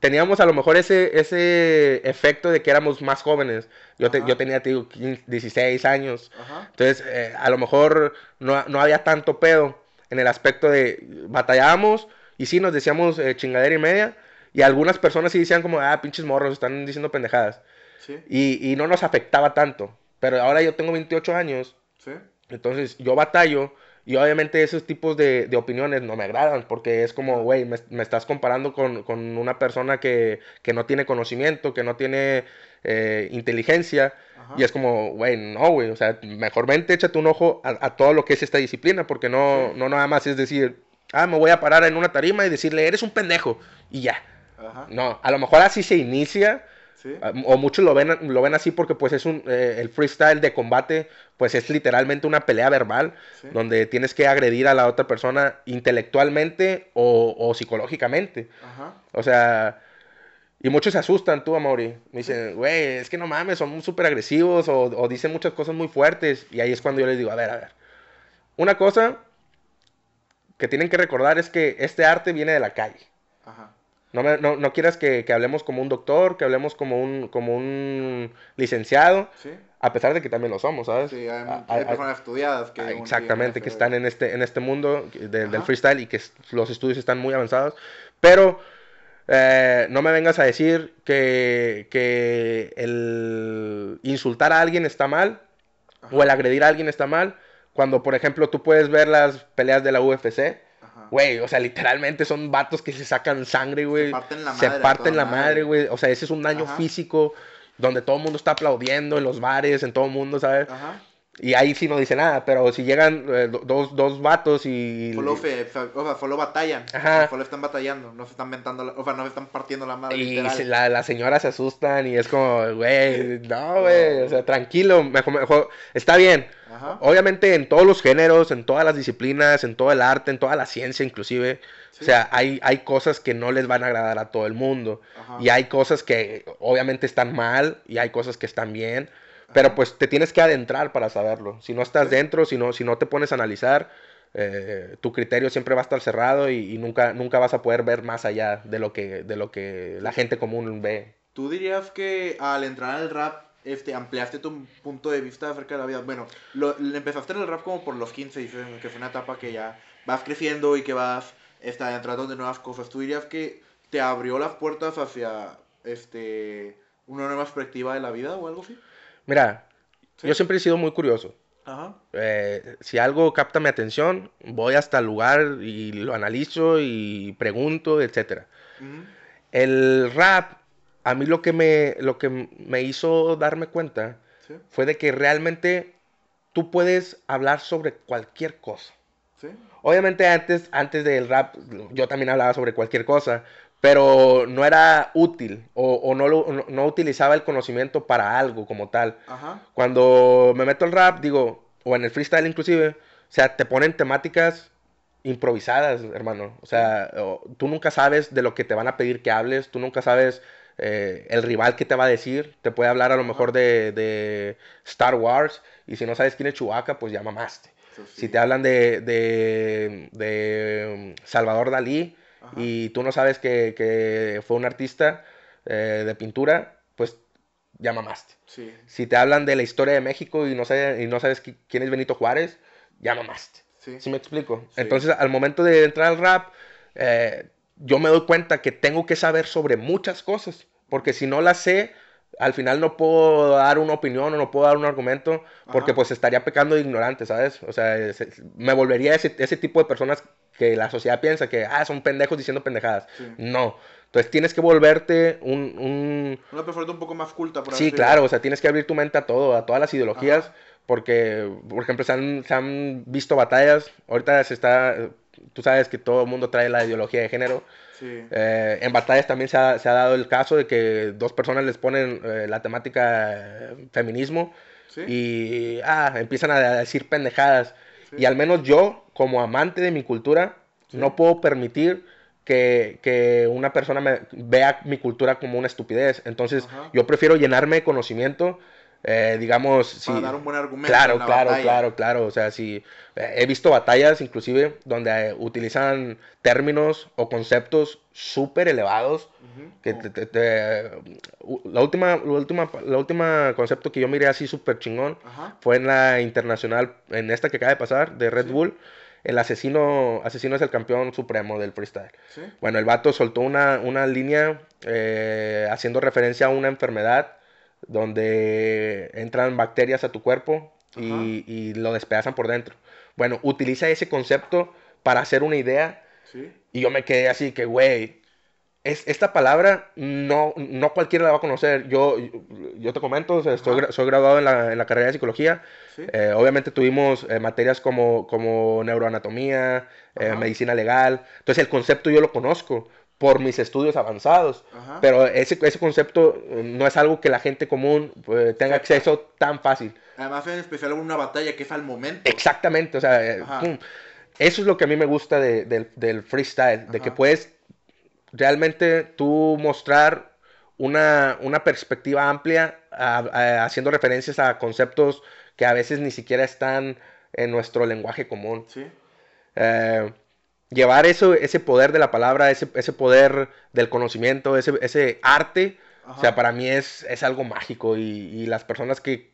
teníamos a lo mejor ese, ese efecto de que éramos más jóvenes. Yo, te- yo tenía, te digo, 15, 16 años. Ajá. Entonces, eh, a lo mejor no, no había tanto pedo en el aspecto de batallábamos y sí nos decíamos eh, chingadera y media. Y algunas personas sí decían como, ah, pinches morros, están diciendo pendejadas. Sí. Y, y no nos afectaba tanto. Pero ahora yo tengo 28 años, Sí. entonces yo batallo. Y obviamente esos tipos de, de opiniones no me agradan, porque es como, güey, me, me estás comparando con, con una persona que, que no tiene conocimiento, que no tiene eh, inteligencia. Ajá. Y es como, güey, no, güey, o sea, mejor vente, échate un ojo a, a todo lo que es esta disciplina, porque no, Sí. no nada más es decir, ah, me voy a parar en una tarima y decirle, eres un pendejo, y ya. Ajá. No, a lo mejor así se inicia, Sí. ah, o muchos lo ven, lo ven así porque pues es un, eh, el freestyle de combate, pues es literalmente una pelea verbal, Sí. donde tienes que agredir a la otra persona intelectualmente o, o psicológicamente. Ajá. O sea, y muchos se asustan, tú, Amaury. Me dicen, güey, es que no mames, son súper agresivos o, o dicen muchas cosas muy fuertes. Y ahí es cuando yo les digo, a ver, a ver. Una cosa que tienen que recordar es que este arte viene de la calle. Ajá. No, me- no, no quieras que, que hablemos como un doctor, que hablemos como un, como un licenciado, Sí. a pesar de que también lo somos, ¿sabes? Sí, hay, hay personas estudiadas que... Ah, Exactamente, que están en este, en este mundo de- del freestyle y que los estudios están muy avanzados. Pero eh, no me vengas a decir que, que el insultar a alguien está mal Ajá. o el agredir a alguien está mal. Cuando, por ejemplo, tú puedes ver las peleas de la UFC. Güey, o sea, literalmente son vatos que se sacan sangre, güey. parten la Se madre a parten la madre. madre, güey. O sea, ese es un daño Ajá. físico donde todo el mundo está aplaudiendo en los bares, en todo el mundo, ¿sabes? Ajá. Y ahí sí no dice nada, pero si llegan eh, do- dos, dos vatos y... Solo, fe- fe- o sea, solo batallan. Ajá. Solo están batallando. No se están ventando, la- o sea, no se están partiendo la madre. Y se- la, la señora se asustan y es como, güey, no, güey, o sea, tranquilo, mejor, mejor, está bien. Ajá. Obviamente en todos los géneros, en todas las disciplinas, en todo el arte, en toda la ciencia inclusive, Sí. o sea, hay, hay cosas que no les van a agradar a todo el mundo. Ajá. Y hay cosas que obviamente están mal y hay cosas que están bien. Pero pues te tienes que adentrar para saberlo. Si no estás dentro, si no, si no te pones a analizar, eh, tu criterio siempre va a estar cerrado y, y nunca, nunca vas a poder ver más allá de lo que, de lo que la gente común ve. ¿Tú dirías que al entrar al rap este, ampliaste tu punto de vista acerca de la vida? Bueno, lo, empezaste en el rap como por los 15, dices, que fue una etapa que ya vas creciendo y que vas está, entrando de nuevas cosas. ¿Tú dirías que te abrió las puertas hacia este, una nueva perspectiva de la vida o algo así? Mira, Sí. yo siempre he sido muy curioso. Ajá. Eh, si algo capta mi atención, voy hasta el lugar y lo analizo y pregunto. Ujú. El rap, a mí lo que me, lo que me hizo darme cuenta Sí, fue de que realmente tú puedes hablar sobre cualquier cosa. sí. Obviamente antes, antes del rap yo también hablaba sobre cualquier cosa, pero no era útil o, o no, lo- no, no utilizaba el conocimiento para algo como tal. Ajá. Cuando me meto al rap, digo, o en el freestyle inclusive, o sea, te ponen temáticas improvisadas, hermano. O sea, tú nunca sabes de lo que te van a pedir que hables, tú nunca sabes eh, el rival que te va a decir. Te puede hablar a lo mejor de, de Star Wars, y si no sabes quién es Chewbacca, pues ya mamaste. Sí. Si te hablan de, de, de, um, Salvador Dalí Ajá. y tú no sabes que, que fue un artista eh, de pintura, pues ya mamaste. Sí. Si te hablan de la historia de México y no, sabe- y no sabes qui- quién es Benito Juárez, ya mamaste. Sí. ¿Sí me explico? Sí. Entonces, al momento de entrar al rap, eh, yo me doy cuenta que tengo que saber sobre muchas cosas, porque si no las sé, al final no puedo dar una opinión o no puedo dar un argumento, porque Ajá. pues estaría pecando de ignorante, ¿sabes? O sea, es- me volvería ese, ese tipo de personas que la sociedad piensa que, ah, son pendejos diciendo pendejadas. Sí. No. Entonces tienes que volverte un- un, Una persona un poco más culta, por Sí, decirlo. claro, o sea, tienes que abrir tu mente a todo, a todas las ideologías, Ajá. porque, por ejemplo, se han, se han visto batallas, ahorita se está, tú sabes que todo el mundo trae la ideología de género, Sí. eh, en batallas también se ha, se ha dado el caso de que dos personas les ponen eh, la temática eh, feminismo Sí. y ah, empiezan a decir pendejadas, Sí. y al menos yo, como amante de mi cultura, no puedo permitir que, que una persona me vea mi cultura como una estupidez. Entonces, Ajá. yo prefiero llenarme de conocimiento, eh, digamos, Para si... dar un buen argumento. Claro, en la claro, batalla. claro, claro. O sea, si eh, he visto batallas inclusive donde eh, utilizan términos o conceptos súper elevados Ujú. que Oh, te- te- te- la última, la última, la última concepto que yo miré así súper chingón fue en la internacional, en esta que acaba de pasar, de Red Sí. Bull. El asesino, asesino es el campeón supremo del freestyle. Sí. Bueno, el vato soltó una, una línea eh, haciendo referencia a una enfermedad donde entran bacterias a tu cuerpo y, y lo despedazan por dentro. Bueno, utiliza ese concepto para hacer una idea. Sí. Y yo me quedé así que, güey, es, esta palabra no, no cualquiera la va a conocer. Yo, yo te comento, o sea, estoy, soy graduado en la, en la carrera de psicología. Sí. Eh, obviamente tuvimos eh, materias como, como neuroanatomía, eh, medicina legal. Entonces el concepto yo lo conozco por mis estudios avanzados. Ajá. Pero ese, ese concepto eh, no es algo que la gente común eh, tenga acceso tan fácil. Además, en especial una batalla que es al momento. Exactamente, o sea, eh, pum. eso es lo que a mí me gusta de- del, del freestyle, de que puedes realmente tú mostrar una, una perspectiva amplia a- a- haciendo referencias a conceptos que a veces ni siquiera están en nuestro lenguaje común. Sí. Eh, llevar eso, ese poder de la palabra, ese, ese poder del conocimiento, ese, ese arte, o sea, para mí es, es algo mágico y, y las personas que,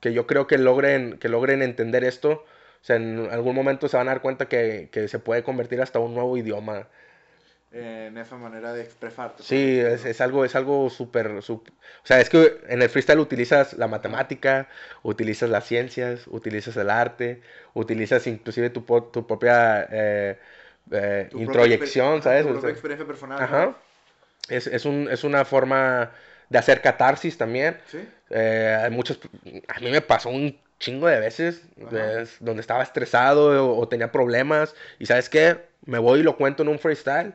que yo creo que logren, que logren entender esto, o sea, en algún momento se van a dar cuenta que, que se puede convertir hasta un nuevo idioma. En esa manera de expresarte. Sí, es, es algo, es algo súper, sup- o sea, es que en el freestyle utilizas la matemática, utilizas las ciencias, utilizas el arte, utilizas inclusive tu, tu propia eh, eh, introyección, ¿sabes? Tu propia sea, experiencia personal. Ajá. Es, es, un, es una forma de hacer catarsis también. Sí. Eh, hay muchos, a mí me pasó un chingo de veces donde estaba estresado o, o tenía problemas y ¿sabes qué? Me voy y lo cuento en un freestyle.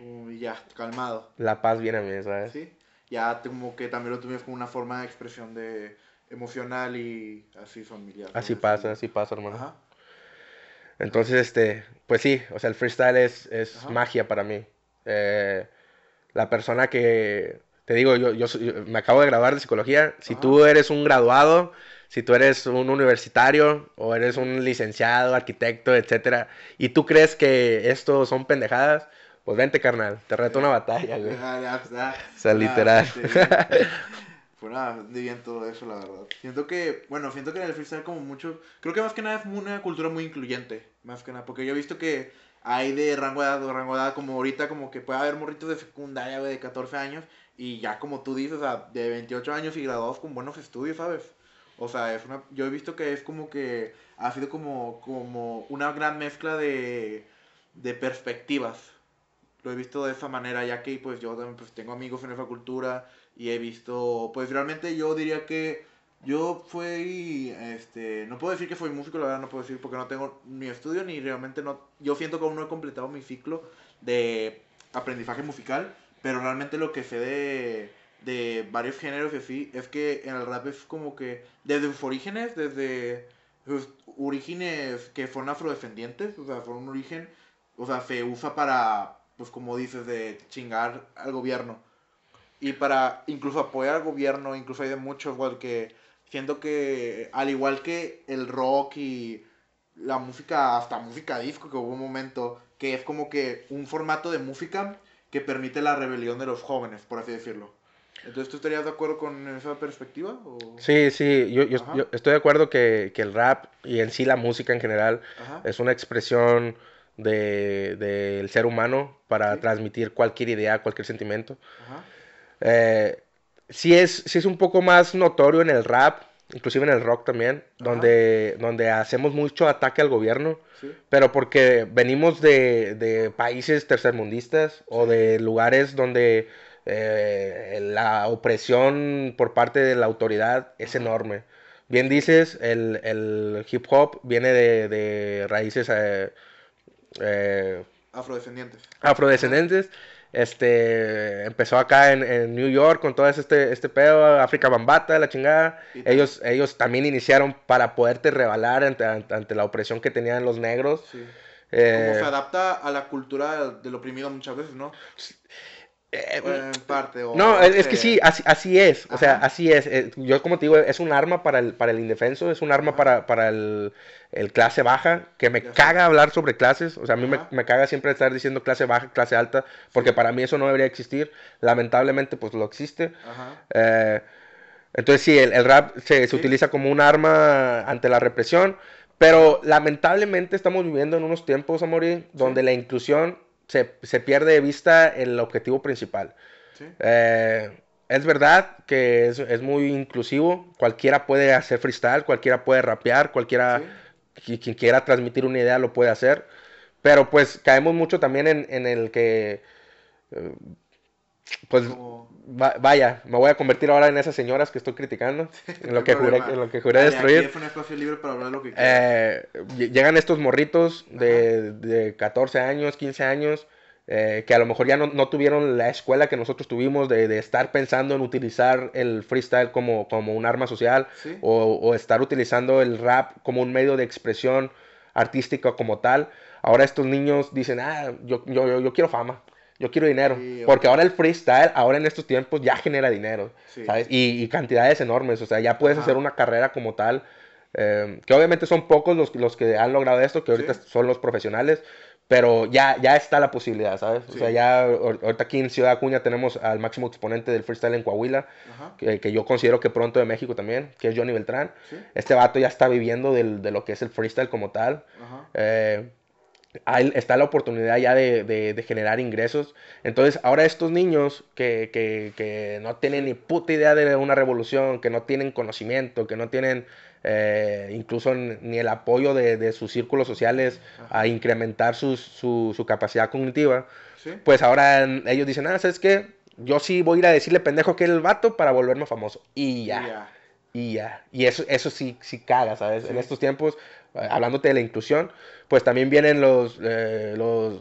Uy, ya, calmado. La paz viene a mí, ¿sabes? Sí. Ya como que también lo tuvimos como una forma de expresión de emocional y así familiar. Así pasa, así pasa, hermano. Ajá. Entonces, este, pues sí, o sea, el freestyle es, es magia para mí. Eh, la persona que, te digo, yo, yo, yo me acabo de graduar de psicología. Si Ajá. tú eres un graduado, si tú eres un universitario o eres un licenciado, arquitecto, etcétera, y tú crees que esto son pendejadas, pues vente, carnal, te reto una batalla, güey. O sea, literal. Fue nada, bien todo eso, la verdad. Siento que, bueno, siento que en el freestyle como mucho, creo que más que nada es una cultura muy incluyente, más que nada, porque yo he visto que hay de rango de edad o rango de edad, como ahorita como que puede haber morritos de secundaria, güey, de 14 años, y ya como tú dices, o sea, de 28 años y graduados con buenos estudios, ¿sabes? O sea, es una, yo he visto que es como que ha sido como, como una gran mezcla de, de perspectivas lo he visto de esa manera, ya que pues yo también pues, tengo amigos en esa cultura y he visto, pues realmente yo diría que yo fui, este, no puedo decir que fui músico, la verdad no puedo decir porque no tengo ni estudio ni realmente no, yo siento que no he completado mi ciclo de aprendizaje musical, pero realmente lo que sé de, de varios géneros y así es que en el rap es como que desde sus orígenes, desde sus orígenes que fueron afrodescendientes, o sea, fueron un origen, o sea, se usa para, pues como dices, de chingar al gobierno. Y para incluso apoyar al gobierno, incluso hay de muchos, igual que siento que al igual que el rock y la música, hasta música disco, que hubo un momento que es como que un formato de música que permite la rebelión de los jóvenes, por así decirlo. Entonces, ¿tú estarías de acuerdo con esa perspectiva? O... Sí, sí, yo, yo, yo estoy de acuerdo que, que el rap y en sí la música en general Ajá. es una expresión de- del ser humano para Sí. transmitir cualquier idea, cualquier sentimiento. Ajá. Eh, sí, es, sí es un poco más notorio en el rap, inclusive en el rock también, Ajá. donde, donde hacemos mucho ataque al gobierno, Sí. pero porque venimos de, de países tercermundistas o de lugares donde eh, la opresión por parte de la autoridad es enorme. Bien dices, el, el hip hop viene de, de raíces eh, eh, Afrodescendientes. afrodescendientes. Este empezó acá en, en New York con todo este, este pedo, África Bambata, la chingada. Ellos, ellos también iniciaron para poderte rebalar ante, ante- ante la opresión que tenían los negros. Sí. Eh, Como se adapta a la cultura del oprimido muchas veces, ¿no? Eh, en parte. O no, es, que sí, así, así es. O sea, así es. Eh, Yo, como te digo, es un arma para el, para el indefenso, es un arma Ajá. para, para el, el clase baja, que me caga hablar sobre clases. O sea, a mí me, caga siempre estar diciendo clase baja, clase alta, porque para mí eso no debería existir. Lamentablemente, pues lo existe. Eh, entonces sí, el, el rap se, se Sí. utiliza como un arma ante la represión, pero lamentablemente estamos viviendo en unos tiempos, Amori, donde la inclusión se, se pierde de vista el objetivo principal. Sí. Eh, es verdad que es, es muy inclusivo. Cualquiera puede hacer freestyle, cualquiera puede rapear, cualquiera, qui- quien quiera transmitir una idea lo puede hacer. Pero pues caemos mucho también en, en el que, eh, pues Como- va- vaya, me voy a convertir ahora en esas señoras que estoy criticando, en lo que juré, en lo que juré Dale, destruir. Libre para hablar lo que. Eh, ll- llegan estos morritos de, de 14 años, 15 años, eh, que a lo mejor ya no, no tuvieron la escuela que nosotros tuvimos de, de estar pensando en utilizar el freestyle como, como un arma social Sí. o, o estar utilizando el rap como un medio de expresión artística como tal. Ahora estos niños dicen, ah, yo, yo, yo, yo quiero fama. Yo quiero dinero. Sí, porque ahora el freestyle, ahora en estos tiempos, ya genera dinero. Sí. ¿sabes? Y, y cantidades enormes. O sea, ya puedes Ajá. hacer una carrera como tal. eh, que obviamente son pocos los, los que han logrado esto, que ahorita Sí. son los profesionales. Pero ya, ya está la posibilidad, ¿sabes? O Sí. sea, ya ahor- ahorita aquí en Ciudad Acuña tenemos al máximo exponente del freestyle en Coahuila, que, que yo considero que pronto de México también, que es Johnny Beltrán. Sí. Este vato ya está viviendo del- de lo que es el freestyle como tal. Ajá. Eh, hay- está la oportunidad ya de, de- de generar ingresos. Entonces, ahora estos niños que, que- que no tienen ni puta idea de una revolución, que no tienen conocimiento, que no tienen eh, incluso ni el apoyo de, de sus círculos sociales Ajá. a incrementar su, su capacidad cognitiva, Sí. pues ahora ellos dicen, ah, ¿sabes qué? Yo sí voy a ir a decirle pendejo que el vato para volverme famoso. Y ya. Y ya. Y eso, eso sí, sí caga, ¿sabes? En estos tiempos, hablándote de la inclusión, pues también vienen los, eh, los...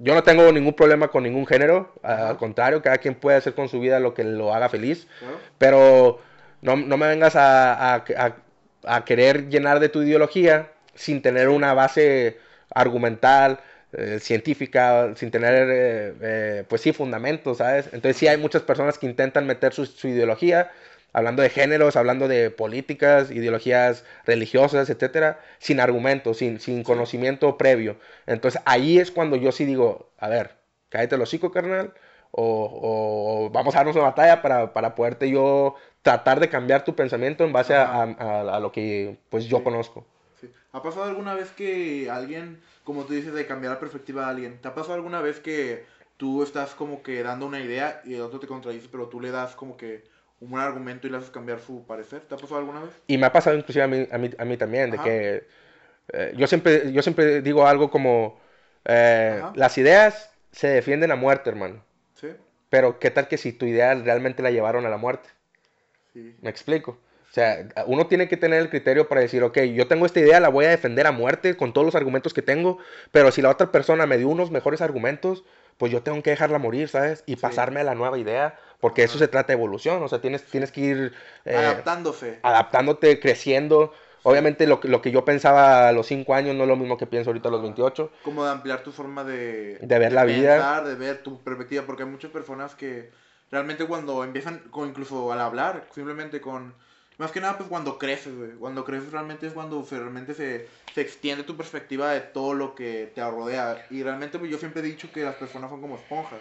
Yo no tengo ningún problema con ningún género, al contrario, cada quien puede hacer con su vida lo que lo haga feliz, Claro. pero no, no me vengas a, a- a- a querer llenar de tu ideología sin tener una base argumental, eh, científica, sin tener, eh, eh, pues sí, fundamentos, ¿sabes? Entonces sí hay muchas personas que intentan meter su, su ideología, hablando de géneros, hablando de políticas, ideologías religiosas, etcétera, sin argumentos, sin, sin conocimiento previo. Entonces ahí es cuando yo sí digo, a ver, cállate el hocico, carnal, o, o vamos a darnos una batalla para, para poderte yo tratar de cambiar tu pensamiento en base a, a- a lo que pues yo Sí. conozco. Sí. ¿Ha pasado alguna vez que alguien, como tú dices, de cambiar la perspectiva de alguien, ¿te ha pasado alguna vez que tú estás como que dando una idea y el otro te contradice, pero tú le das como que un buen argumento y le haces cambiar su parecer? ¿Te ha pasado alguna vez? Y me ha pasado inclusive a mí, a mí, a mí también, de Ajá. que eh, yo, siempre, yo siempre digo algo como, eh, las ideas se defienden a muerte, hermano. Sí. Pero ¿qué tal que si tu idea realmente la llevaron a la muerte? Sí. ¿Me explico? O sea, uno tiene que tener el criterio para decir, ok, yo tengo esta idea, la voy a defender a muerte con todos los argumentos que tengo, pero si la otra persona me dio unos mejores argumentos, pues yo tengo que dejarla morir, ¿sabes? Y Sí. pasarme a la nueva idea, porque eso se trata de evolución, o sea, tienes, tienes que ir eh, Adaptándose. adaptándote, creciendo. Obviamente lo, que- lo que yo pensaba a los 5 años no es lo mismo que pienso ahorita a los 28. Como de ampliar tu forma de... De ver la vida. de ver tu perspectiva, porque hay muchas personas que realmente cuando empiezan, con, incluso al hablar, simplemente con... Más que nada, pues cuando creces, güey. Cuando creces realmente es cuando realmente se, se extiende tu perspectiva de todo lo que te rodea. Y realmente pues yo siempre he dicho que las personas son como esponjas.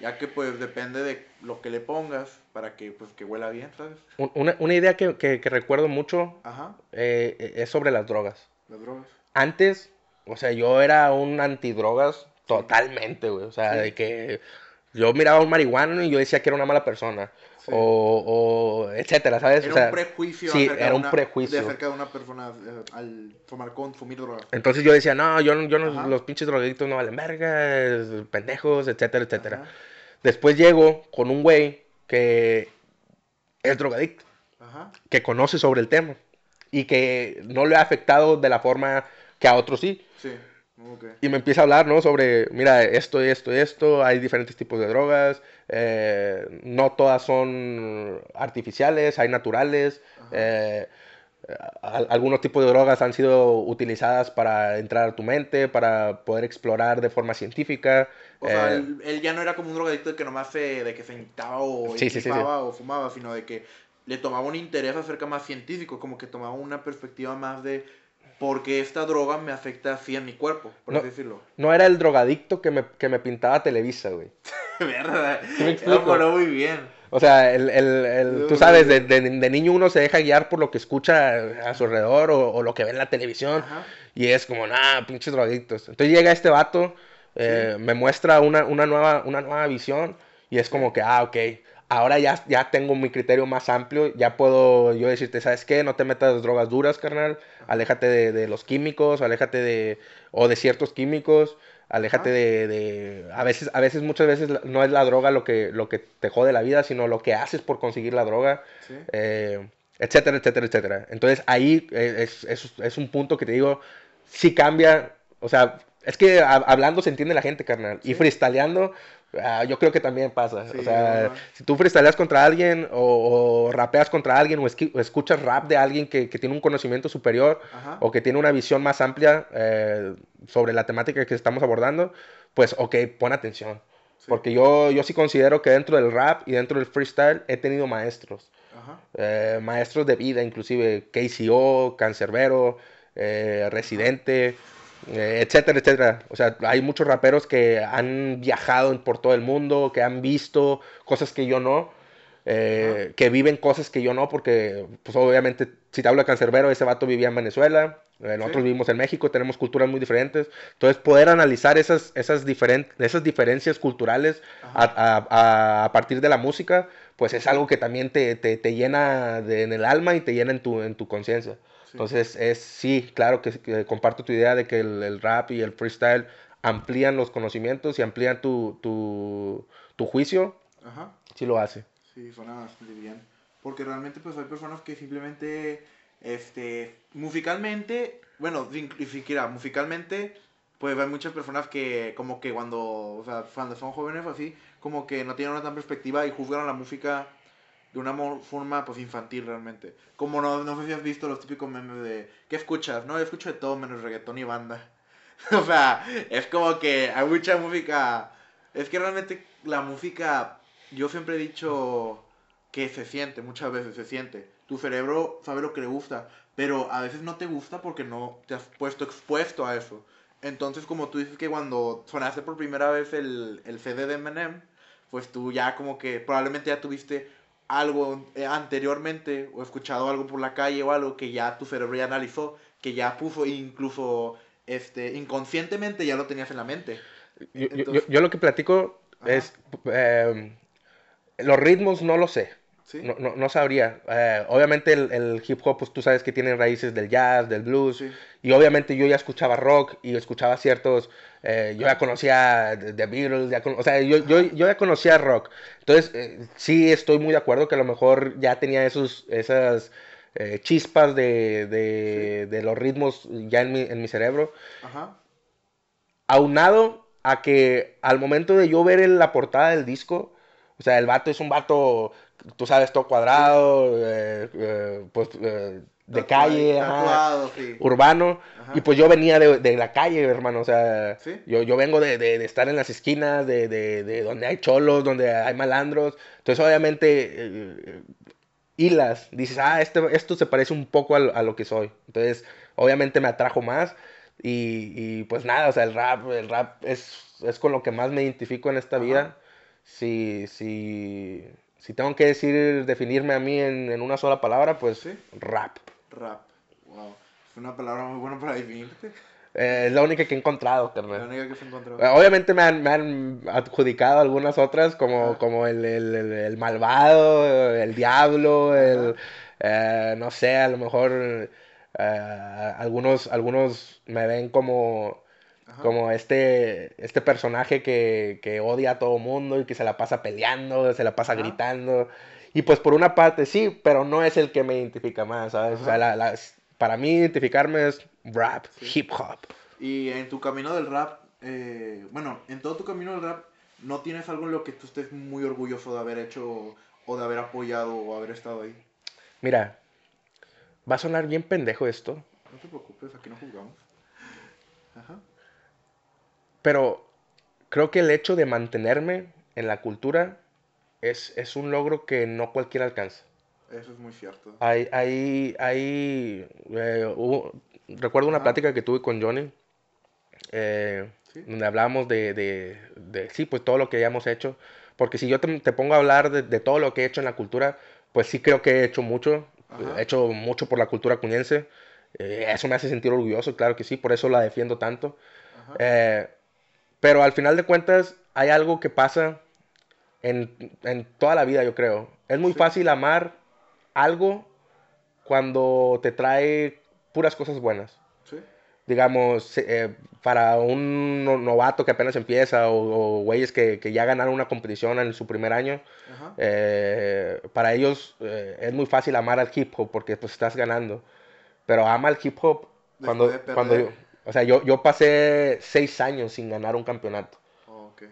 Ya que pues depende de lo que le pongas para que pues que huela bien, ¿sabes? Un- Una, una idea que, que- que recuerdo mucho Ajá, eh, es sobre las drogas. las drogas. Antes, o sea, yo era un antidrogas totalmente, güey. O sea, Sí. de que yo miraba a un marihuano y yo decía que era una mala persona. Sí. O, o etcétera, ¿sabes? Era o sea, un prejuicio sí, acerca era de un una, prejuicio. de acerca de una persona eh, al tomar consumir drogas. Entonces yo decía, no, yo, no- yo no, los pinches drogadictos no valen verga, pendejos, etcétera, etcétera. Ajá. Después llego con un güey que es drogadicto, Ajá. que conoce sobre el tema y que no le ha afectado de la forma que a otros sí. Sí. Ok. Y me empieza a hablar, ¿no? Sobre, mira, esto, esto, esto, hay diferentes tipos de drogas, eh, no todas son artificiales, hay naturales, eh, al- algunos tipos de drogas han sido utilizadas para entrar a tu mente, para poder explorar de forma científica. O sea, eh, él, él ya no era como un drogadicto de que nomás se, de que se inyectaba o Sí, sí, sí, o fumaba, sino de que le tomaba un interés acerca más científico, como que tomaba una perspectiva más de por qué esta droga me afecta así en mi cuerpo, por No. así decirlo. no era el drogadicto que me, que me pintaba Televisa, güey. ¿Verdad? ¿Sí me Lo explico? coló muy bien. O sea, el, el- el- tú sabes, de, de- de niño uno se deja guiar por lo que escucha a su alrededor o, o lo que ve en la televisión. Ajá. Y es como, nah, pinches drogadictos. Entonces llega este vato, eh, me muestra una, una, nueva, una nueva visión y es como que, ah, ok, ahora ya, ya tengo mi criterio más amplio, ya puedo yo decirte, ¿sabes qué? No te metas drogas duras, carnal, aléjate de, de los químicos, aléjate de, o de ciertos químicos, aléjate de, de, a veces, a veces, muchas veces no es la droga lo que, lo que te jode la vida, sino lo que haces por conseguir la droga, eh, etcétera, etcétera, etcétera. Entonces ahí eh, es, es, es un punto que te digo, sí cambia, o sea, es que hablando se entiende la gente, carnal. Y freestyleando, ah, yo creo que también pasa. o sea, si tú freestyleas contra alguien o, rapeas contra alguien o, escuchas rap de alguien que, tiene un conocimiento superior o que tiene una visión más amplia eh, sobre la temática que estamos abordando, pues ok, pon atención. Porque yo, yo sí considero que dentro del rap y dentro del freestyle he tenido maestros. Eh, maestros de vida, inclusive KCO, Cancerbero, eh, Residente. Etcétera, etcétera. O sea, hay muchos raperos que han viajado por todo el mundo, que han visto cosas que yo no, eh, que viven cosas que yo no, porque, pues obviamente, si te hablo de Cancerbero, ese vato vivía en Venezuela, eh, nosotros vivimos en México, tenemos culturas muy diferentes. Entonces, poder analizar esas, esas, esas diferencias culturales a, a, partir de la música, pues es algo que también te, te, te llena en el alma y te llena en tu, en tu conciencia. Entonces, es sí, claro que, comparto tu idea de que el, rap y el freestyle amplían los conocimientos y amplían tu, tu, tu juicio. Ajá. Sí lo hace. Sí, suena bastante bien. Porque realmente pues hay personas que simplemente, este, musicalmente, bueno, ni siquiera musicalmente, pues hay muchas personas que como que cuando, o sea, cuando son jóvenes o así, como que no tienen una tan perspectiva y juzgan a la música de una forma pues infantil realmente. Como no, no sé si has visto los típicos memes de ¿qué escuchas? No, yo escucho de todo menos reggaetón y banda. o sea, es como que hay mucha música. Es que realmente la música, yo siempre he dicho que se siente, muchas veces se siente. Tu cerebro sabe lo que le gusta, pero a veces no te gusta porque no te has puesto expuesto a eso. Entonces, como tú dices que cuando sonaste por primera vez el, el CD de Eminem, pues tú ya como que probablemente ya tuviste algo eh, anteriormente o escuchado algo por la calle o algo que ya tu cerebro ya analizó, que ya puso incluso este, inconscientemente ya lo tenías en la mente. Yo, lo que platico es, em, los ritmos no lo sé. No, no, no, sabría. Eh, obviamente el, el, hip hop, pues tú sabes que tiene raíces del jazz, del blues. Y obviamente yo ya escuchaba rock y escuchaba ciertos... Eh, yo ya conocía The Beatles, ya o sea, yo, yo, yo, ya conocía rock. Entonces, eh, sí estoy muy de acuerdo que a lo mejor ya tenía esos, esas chispas de, de, de, los ritmos ya en mi, en mi cerebro. Ajá. Aunado a que al momento de yo ver la portada del disco, o sea, el vato es un vato tú sabes, todo cuadrado, eh, eh, pues eh, de calle, urbano. Y pues yo venía de, de, la calle, hermano. O sea, yo, yo vengo de, de, estar en las esquinas, de, de, donde hay cholos, donde hay malandros. Entonces, obviamente, hilas. Dices, ah, este, esto se parece un poco a, a, lo que soy. Entonces, obviamente me atrajo más. Y, y, pues nada, o sea, el rap, el rap es, es con lo que más me identifico en esta vida. Sí, sí si tengo que decir, definirme a mí en, en una sola palabra, pues ¿Sí? rap. Rap, wow. Es una palabra muy buena para definirte. Eh, es la única que he encontrado, carnal. La única que se encontró. Eh, obviamente me han, me han, adjudicado algunas otras, como, como el, el, el, malvado, el diablo, el. Eh, no sé, a lo mejor. algunos, algunos me ven como como este, este personaje que, que, odia a todo mundo y que se la pasa peleando, se la pasa gritando. Y pues por una parte sí, pero no es el que me identifica más, ¿sabes? O sea, la, para mí identificarme es rap, hip hop. Y en tu camino del rap, eh, bueno, en todo tu camino del rap, ¿no tienes algo en lo que tú estés muy orgulloso de haber hecho o de haber apoyado o haber estado ahí? Mira, va a sonar bien pendejo esto. No te preocupes, aquí no jugamos. Ajá. Pero creo que el hecho de mantenerme en la cultura es, es un logro que no cualquiera alcanza. Eso es muy cierto. Hay, hay, hay, eh, recuerdo una plática que tuve con Johnny, eh, donde hablábamos de, de, de, sí, pues todo lo que hayamos hecho. Porque si yo te, te pongo a hablar de, de, todo lo que he hecho en la cultura, pues sí creo que he hecho mucho. He hecho mucho por la cultura cuñense. Eh, eso me hace sentir orgulloso, claro que sí, por eso la defiendo tanto. Eh, pero al final de cuentas hay algo que pasa en, en toda la vida, yo creo. Es muy fácil amar algo cuando te trae puras cosas buenas. Sí. Digamos, eh, para un no- novato que apenas empieza o, o güeyes que, que ya ganaron una competición en su primer año, Ajá. eh, para ellos eh, es muy fácil amar al hip hop porque pues estás ganando. Pero ama al hip hop cuando, Después cuando. O sea, yo, yo pasé seis años sin ganar un campeonato. Oh, ok.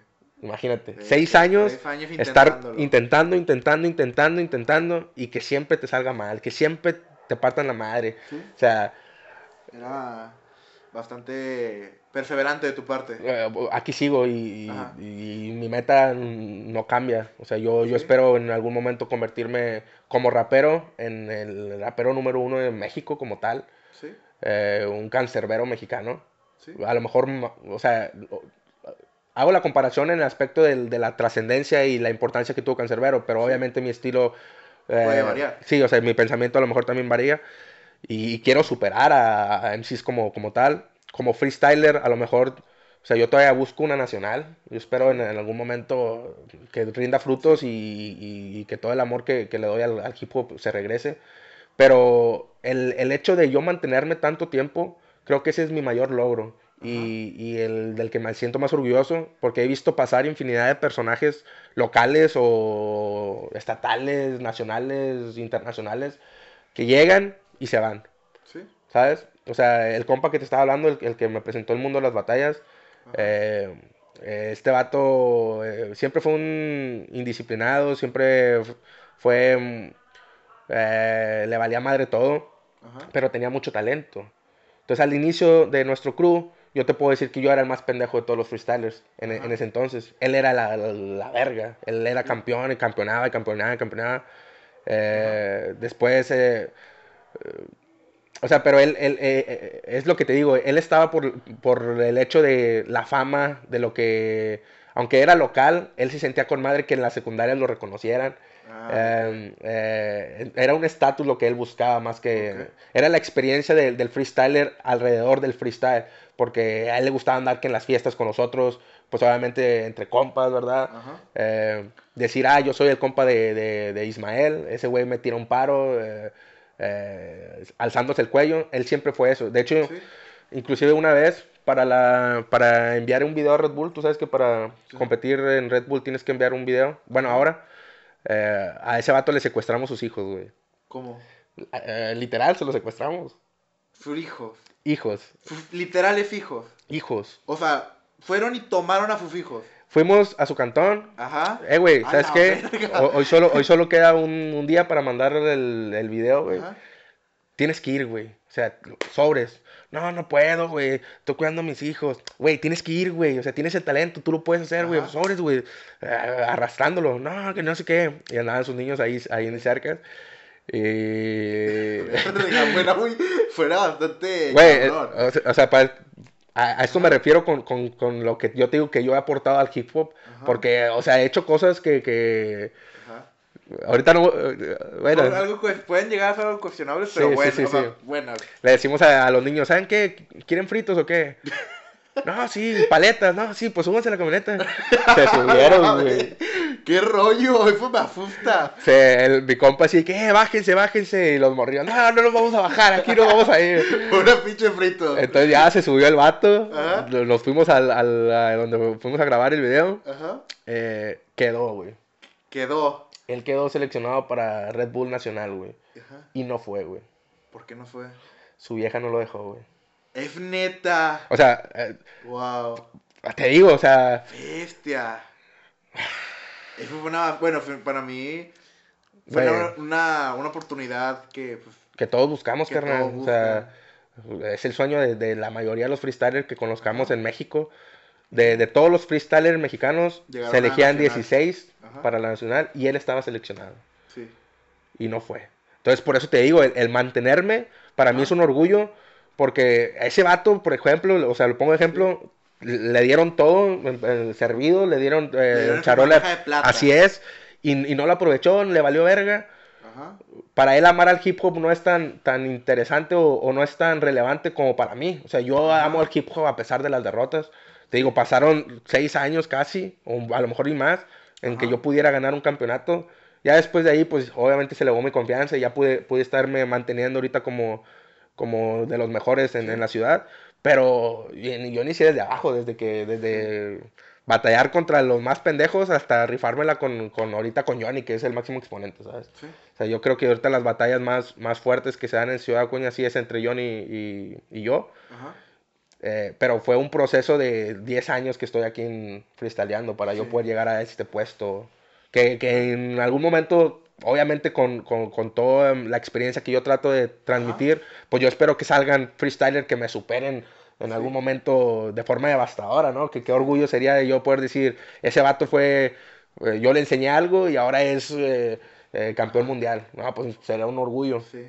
Imagínate, seis años, años estar intentando, intentando, intentando, intentando y que siempre te salga mal, que siempre te partan la madre. Sí. O sea, Era bastante perseverante de tu parte. eh, aquí sigo y, y- y mi meta no cambia. O sea, yo, yo espero en algún momento convertirme como rapero en el rapero número uno de México como tal, Sí, eh, un cancerbero mexicano. sí. A lo mejor, o sea, hago la comparación en el aspecto del- de la trascendencia y la importancia que tuvo Cancerbero, pero obviamente mi estilo... eh, Puede variar. Sí, o sea, mi pensamiento a lo mejor también varía. Y, quiero superar a, a MCs como, como tal. Como freestyler, a lo mejor... O sea, yo todavía busco una nacional. Yo espero en, en algún momento que rinda frutos y, y- y que todo el amor que, que le doy al, al hip hop se regrese. Pero el, el hecho de yo mantenerme tanto tiempo, creo que ese es mi mayor logro. Y, y el del que me siento más orgulloso, porque he visto pasar infinidad de personajes locales o estatales, nacionales, internacionales, que llegan y se van, Sí. ¿sabes? O sea, el compa que te estaba hablando, el, el que me presentó el mundo de las batallas, eh, este vato eh, siempre fue un indisciplinado, siempre fue... eh, le valía madre todo, Ajá. pero tenía mucho talento. Entonces al inicio de nuestro crew, yo te puedo decir que yo era el más pendejo de todos los freestylers en, ese entonces. Él era la, la- la verga, él era campeón y campeonaba y campeonaba y campeonaba. Eh, después, eh, o sea, pero él, él, eh, es lo que te digo, él estaba por, por el hecho de la fama, de lo que, aunque era local, él se sentía con madre que en la secundaria lo reconocieran. Ah, Eh, eh, era un estatus lo que él buscaba más que... Era la experiencia del- del freestyler alrededor del freestyle, porque a él le gustaba andar que en las fiestas con nosotros, pues obviamente entre compas, ¿verdad? Eh, decir, ah, yo soy el compa de, de- de Ismael, ese güey me tira un paro, eh, eh, alzándose el cuello, él siempre fue eso. De hecho, Sí. inclusive una vez, para, la, para enviar un video a Red Bull, tú sabes que para Sí. competir en Red Bull tienes que enviar un video, bueno, ahora, eh, a ese vato le secuestramos sus hijos, güey. ¿Cómo? Eh, literal, se los secuestramos. Fujijos. Hijos, Fu- Literales hijos. hijos. O sea, fueron y tomaron a Fufijos. Fuimos a su cantón, Ajá. Eh, güey, ¿sabes qué? Hoy solo, hoy solo queda un, un día para mandar el, el video, güey. Tienes que ir, güey. O sea, sobres. No, no puedo, güey. Estoy cuidando a mis hijos. Güey, tienes que ir, güey. O sea, tienes el talento. Tú lo puedes hacer, güey. Sobres, güey. Eh, arrastrándolo. No, que no sé qué. Y andaban sus niños ahí, ahí en cerca. Y... fuera, muy, fuera bastante. Güey, eh, o sea, o sea, pa- a, a esto me refiero con, con, con lo que yo te digo que yo he aportado al hip hop. Ajá. Porque, o sea, he hecho cosas que... que. Ahorita no... eh, Bueno, Algo- pueden llegar a ser algo cuestionables, pero sí, bueno, sí, bueno. Le decimos a, a los niños, ¿saben qué? ¿Quieren fritos o qué? No, sí, paletas, no, sí, pues súbanse a la camioneta. Se subieron, güey. ¿Qué rollo? Eso me asusta. Se, el- mi compa así, que "Eh, bájense, bájense. Y los morrillos, no, no nos vamos a bajar, aquí nos vamos a ir. Una pinche frito. Entonces ya se subió el vato, Ajá. nos fuimos al, al- a donde fuimos a grabar el video. Ajá. Eh, quedó, güey. Quedó. Él quedó seleccionado para Red Bull Nacional, güey. Ajá. Y no fue, güey. ¿Por qué no fue? Su vieja no lo dejó, güey. Es neta. O sea, eh, Wow. te digo, o sea, Bestia. Eso fue una. Bueno, para mí. Fue una, una, una oportunidad que. Pues, que todos buscamos, Que carnal. todos O sea, es el sueño de, de la mayoría de los freestylers que conozcamos en México. De, de todos los freestylers mexicanos, Llegaron se elegían nacional. 16 Ajá. para la nacional y él estaba seleccionado. sí. Y no fue. Entonces, por eso te digo, el, el mantenerme para mí es un orgullo. Porque a ese vato, por ejemplo, o sea, lo pongo de ejemplo, le dieron todo en servido, le dieron, eh, dieron charola. bandeja de plata. Así es. Y, y no lo aprovechó, le valió verga Ajá. para él amar al hip hop no es tan, tan interesante o, o no es tan relevante como para mí. O sea, yo Ajá. amo al hip hop a pesar de las derrotas. Te digo, pasaron seis años casi, o a lo mejor y más, en que yo pudiera ganar un campeonato. Ya después de ahí, pues obviamente se elevó mi confianza y ya pude, pude estarme manteniendo ahorita como, como de los mejores en, Sí. en la ciudad. Pero yo, yo inicié desde abajo, desde que, desde batallar contra los más pendejos hasta rifármela con, con ahorita con Johnny, que es el máximo exponente, ¿sabes? Sí. O sea, yo creo que ahorita las batallas más, más fuertes que se dan en Ciudad Acuña sí es entre Johnny y, y yo. Ajá. Eh, pero fue un proceso de 10 años que estoy aquí en freestyleando para yo Sí. poder llegar a este puesto. Que, que en algún momento, obviamente con, con, con toda la experiencia que yo trato de transmitir, pues yo espero que salgan freestylers que me superen en Sí. algún momento de forma devastadora, ¿no? Que qué orgullo sería de yo poder decir, ese vato fue, eh, yo le enseñé algo y ahora es eh, eh, campeón Ajá. mundial. No, pues sería un orgullo, Sí.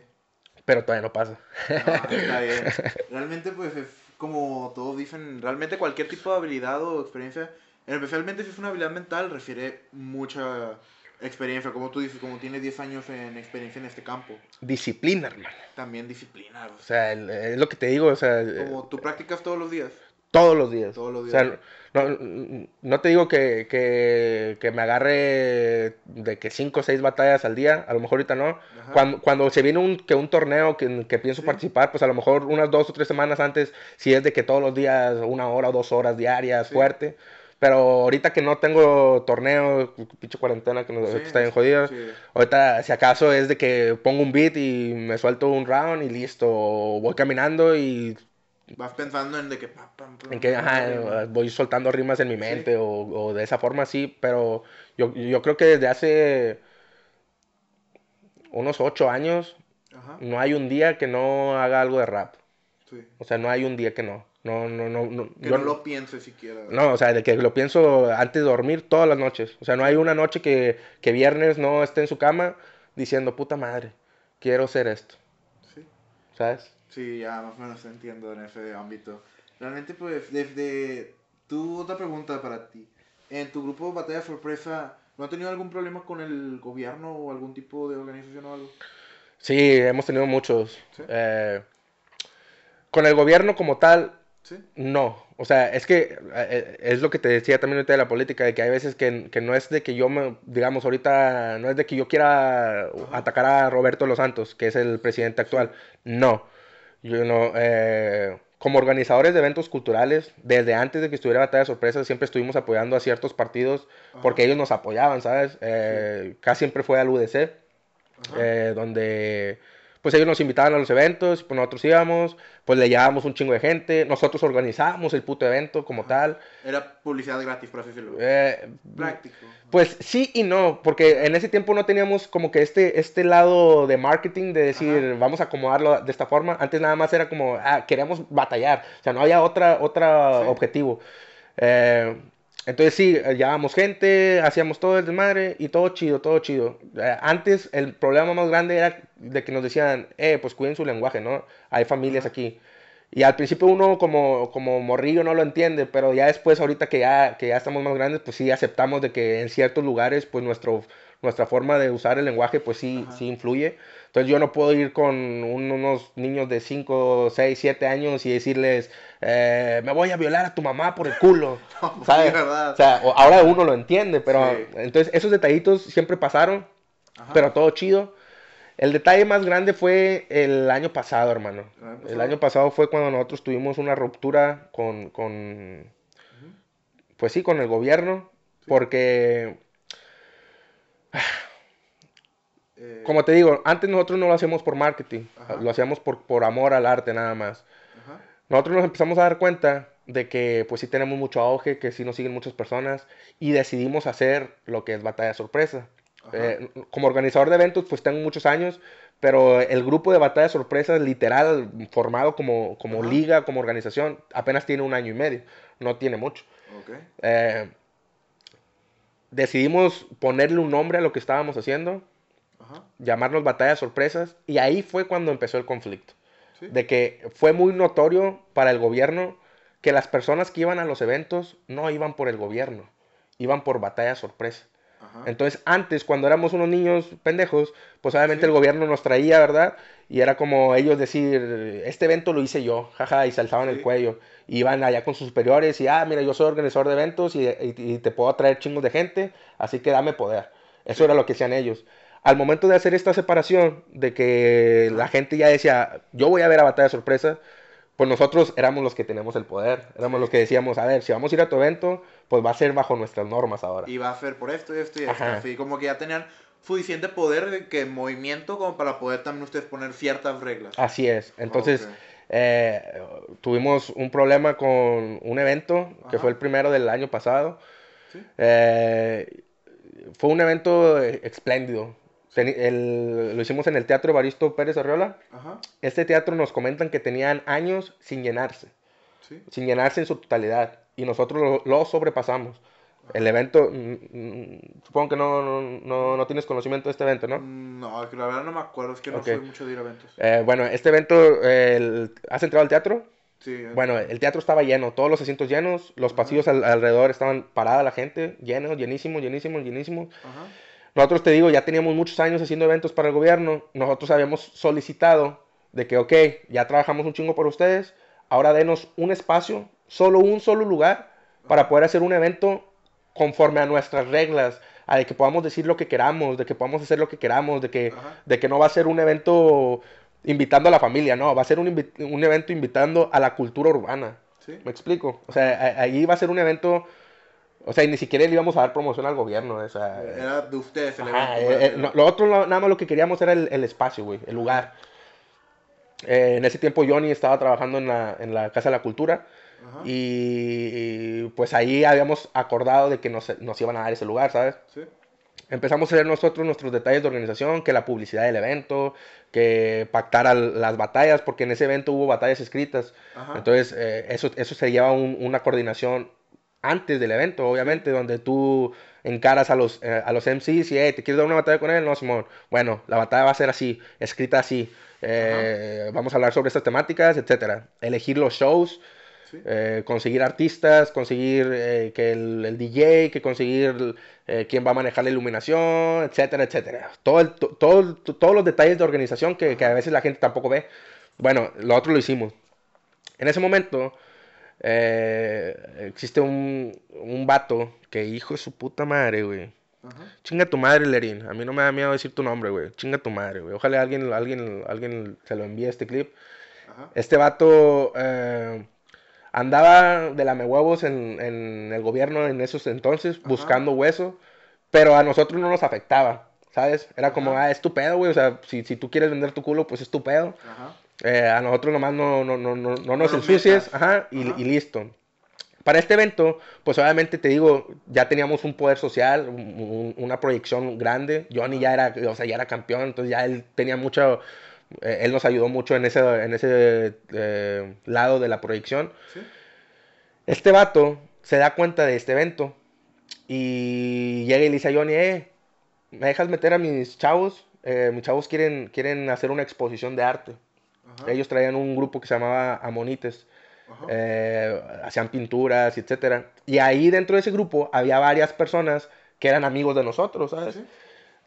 pero todavía no pasa. No, está bien. Realmente, pues, es como todos dicen, realmente cualquier tipo de habilidad o experiencia, especialmente si es una habilidad mental, refiere mucha experiencia. Como tú dices, como tienes 10 años en experiencia en este campo, Disciplina, hermano. también disciplina. o sea, es lo que te digo, o sea, como tú practicas todos los días. Todos los días. Todos los O sea, días. no, no te digo que, que, que me agarre de que cinco o seis batallas al día, a lo mejor ahorita no. Cuando, cuando se viene un, que un torneo que, que pienso Sí. participar, pues a lo mejor unas dos o tres semanas antes, si es de que todos los días, una hora o dos horas diarias, Sí. fuerte. Pero ahorita que no tengo torneo, pinche cuarentena que nos Sí, está bien jodida. sí. Ahorita, si acaso, es de que pongo un beat y me suelto un round y listo. Voy caminando y Vas pensando en de que... pa, pam, en que ajá, voy soltando rimas en mi Sí. mente o, o de esa forma sí, pero yo, yo creo que desde hace unos ocho años Ajá. no hay un día que no haga algo de rap. Sí. O sea, no hay un día que no. No, no, no, no. Que yo no lo pienses siquiera. no, o sea, de que lo pienso antes de dormir todas las noches. O sea, no hay una noche que, que viernes no esté en su cama diciendo, puta madre, quiero ser esto. Sí. ¿Sabes? Sí, ya más o menos entiendo en ese ámbito. Realmente, pues, desde... Tú, otra pregunta para ti. En tu grupo Batalla Sorpresa, ¿no ha tenido algún problema con el gobierno o algún tipo de organización o algo? Sí, hemos tenido muchos. ¿Sí? Eh, con el gobierno como tal, Sí. No, o sea, es que eh, es lo que te decía también ahorita de la política, de que hay veces que, que no es de que yo me, digamos, ahorita no es de que yo quiera atacar a Roberto Los Santos, que es el presidente actual. No, yo no, eh, como organizadores de eventos culturales, desde antes de que estuviera Batalla de Sorpresas, siempre estuvimos apoyando a ciertos partidos porque Ajá. ellos nos apoyaban, ¿sabes? Eh, Casi siempre fue al UDC, eh, donde pues ellos nos invitaban a los eventos, pues nosotros íbamos, pues le llevábamos un chingo de gente, nosotros organizábamos el puto evento como tal. Era publicidad gratis, por así decirlo. Eh, Práctico. pues sí y no, porque en ese tiempo no teníamos como que este, este lado de marketing de decir, Ajá. vamos a acomodarlo de esta forma. Antes nada más era como, ah, queríamos batallar, o sea, no había otra, otra Sí. objetivo. Eh, entonces sí, llevábamos gente, hacíamos todo el desmadre y todo chido, todo chido. Eh, antes el problema más grande era de que nos decían, eh, pues cuiden su lenguaje, ¿no? Hay familias aquí. Y al principio uno como, como morrillo no lo entiende, pero ya después, ahorita que ya, que ya estamos más grandes, pues sí aceptamos de que en ciertos lugares, pues nuestro, nuestra forma de usar el lenguaje, pues sí, Ajá. sí influye. Entonces yo no puedo ir con un- unos niños de 5, 6, 7 años y decirles, eh, me voy a violar a tu mamá por el culo. No, ¿sabes? sí, verdad. O sea, ahora uno lo entiende, pero Sí. entonces esos detallitos siempre pasaron, Ajá. pero todo chido. El detalle más grande fue el año pasado, hermano. El año El pasado. año pasado fue cuando nosotros tuvimos una ruptura con, pues sí, con el gobierno, porque, Eh, como te digo, antes nosotros no lo hacíamos por marketing, Ajá. lo hacíamos por, por amor al arte nada más. Ajá. Nosotros nos empezamos a dar cuenta de que pues sí tenemos mucho auge, que sí nos siguen muchas personas y decidimos hacer lo que es Batalla Sorpresa. Eh, como organizador de eventos pues tengo muchos años, pero el grupo de Batalla Sorpresa literal formado como, como Ajá. liga, como organización, apenas tiene un año y medio, no tiene mucho. Ok. Eh, decidimos ponerle un nombre a lo que estábamos haciendo, Ajá. llamarnos Batalla Sorpresas y ahí fue cuando empezó el conflicto Sí. de que fue muy notorio para el gobierno que las personas que iban a los eventos no iban por el gobierno, iban por batalla sorpresa. Ajá. Entonces, antes, cuando éramos unos niños pendejos, pues obviamente Sí. el gobierno nos traía, ¿verdad? y era como ellos decir, este evento lo hice yo, jaja, y se alzaban el cuello. iban allá con sus superiores y, ah, mira, yo soy organizador de eventos y, y, te puedo atraer chingos de gente, así que dame poder. Eso era lo que hacían ellos. Al momento de hacer esta separación, de que la gente ya decía, yo voy a ver a Batalla Sorpresa, pues nosotros éramos los que tenemos el poder, éramos los que decíamos, a ver, si vamos a ir a tu evento, pues va a ser bajo nuestras normas ahora. Y va a ser por esto y esto y esto. Así como que ya tenían suficiente poder de que movimiento como para poder también ustedes poner ciertas reglas. Así es. Entonces, eh, tuvimos un problema con un evento que fue el primero del año pasado. Eh, fue un evento eh, espléndido. lo hicimos en el Teatro Evaristo Pérez Arriola. Este teatro nos comentan que tenían años sin llenarse. Sin llenarse en su totalidad. Y nosotros lo sobrepasamos. El evento, mm, mm, supongo que no, no, no, tienes conocimiento de este evento, ¿no? Mm, no, la verdad no me acuerdo, es que no soy mucho de ir a eventos. Eh, bueno, este evento, ¿has entrado al teatro? Sí. Bueno, el teatro estaba lleno, todos los asientos llenos, los pasillos alrededor estaban parada la gente, llenos, llenísimo, llenísimo, llenísimo. Nosotros, te digo, ya teníamos muchos años haciendo eventos para el gobierno, nosotros habíamos solicitado de que, ok, ya trabajamos un chingo por ustedes, ahora denos un espacio, solo un solo lugar, para poder hacer un evento conforme a nuestras reglas, a de que podamos decir lo que queramos, de que podamos hacer lo que queramos, de que, de que no va a ser un evento invitando a la familia, no, va a ser un, un evento invitando a la cultura urbana. ¿Me explico? O sea, ahí va a ser un evento... O sea, y ni siquiera le íbamos a dar promoción al gobierno. O sea, era de ustedes el evento. Eh, eh, lo otro, nada más lo que queríamos era el, espacio, güey, el lugar. Eh, en ese tiempo Johnny estaba trabajando en la, en la Casa de la Cultura. Y, pues ahí habíamos acordado de que nos, nos, iban a dar ese lugar, ¿sabes? Sí. Empezamos a hacer nosotros nuestros detalles de organización, que la publicidad del evento, que pactar las batallas, porque en ese evento hubo batallas escritas. Entonces, eh, eso, eso se lleva una coordinación antes del evento, obviamente, donde tú encaras a los, eh, a los MCs y, ¿te quieres dar una batalla con él? No, Simón. Bueno, la batalla va a ser así, escrita así. Eh, vamos a hablar sobre estas temáticas, etcétera. Elegir los shows, eh, conseguir artistas, conseguir eh, que el, DJ, que conseguir eh, quién va a manejar la iluminación, etcétera, etcétera. Todo todo, todos los detalles de organización que, que, a veces la gente tampoco ve. Bueno, lo otro lo hicimos. En ese momento existe un, un vato que hijo de su puta madre, güey. Chinga tu madre, Lerín. A mí no me da miedo decir tu nombre, güey. Chinga tu madre, güey. Ojalá alguien, alguien, alguien se lo envíe este clip. Este vato andaba de lame huevos en, en, el gobierno en esos entonces, buscando hueso, pero a nosotros no nos afectaba, ¿sabes? Era como, ah, es tu pedo, güey, o sea, si, si, tú quieres vender tu culo, pues es tu pedo. Eh, a nosotros nomás no, no, no, no, no nos ensucies, ajá, y, y, listo. Para este evento, pues obviamente te digo, ya teníamos un poder social, una proyección grande. Johnny ya era, o sea, ya era campeón, entonces ya él tenía mucho, eh, él nos ayudó mucho en ese, en ese eh, lado de la proyección. Este vato se da cuenta de este evento y llega y le dice a Johnny, eh, ¿me dejas meter a mis chavos? Eh, mis chavos quieren, quieren hacer una exposición de arte. Ellos traían un grupo que se llamaba Amonites. hacían pinturas, etc. Y ahí dentro de ese grupo había varias personas que eran amigos de nosotros, ¿sabes?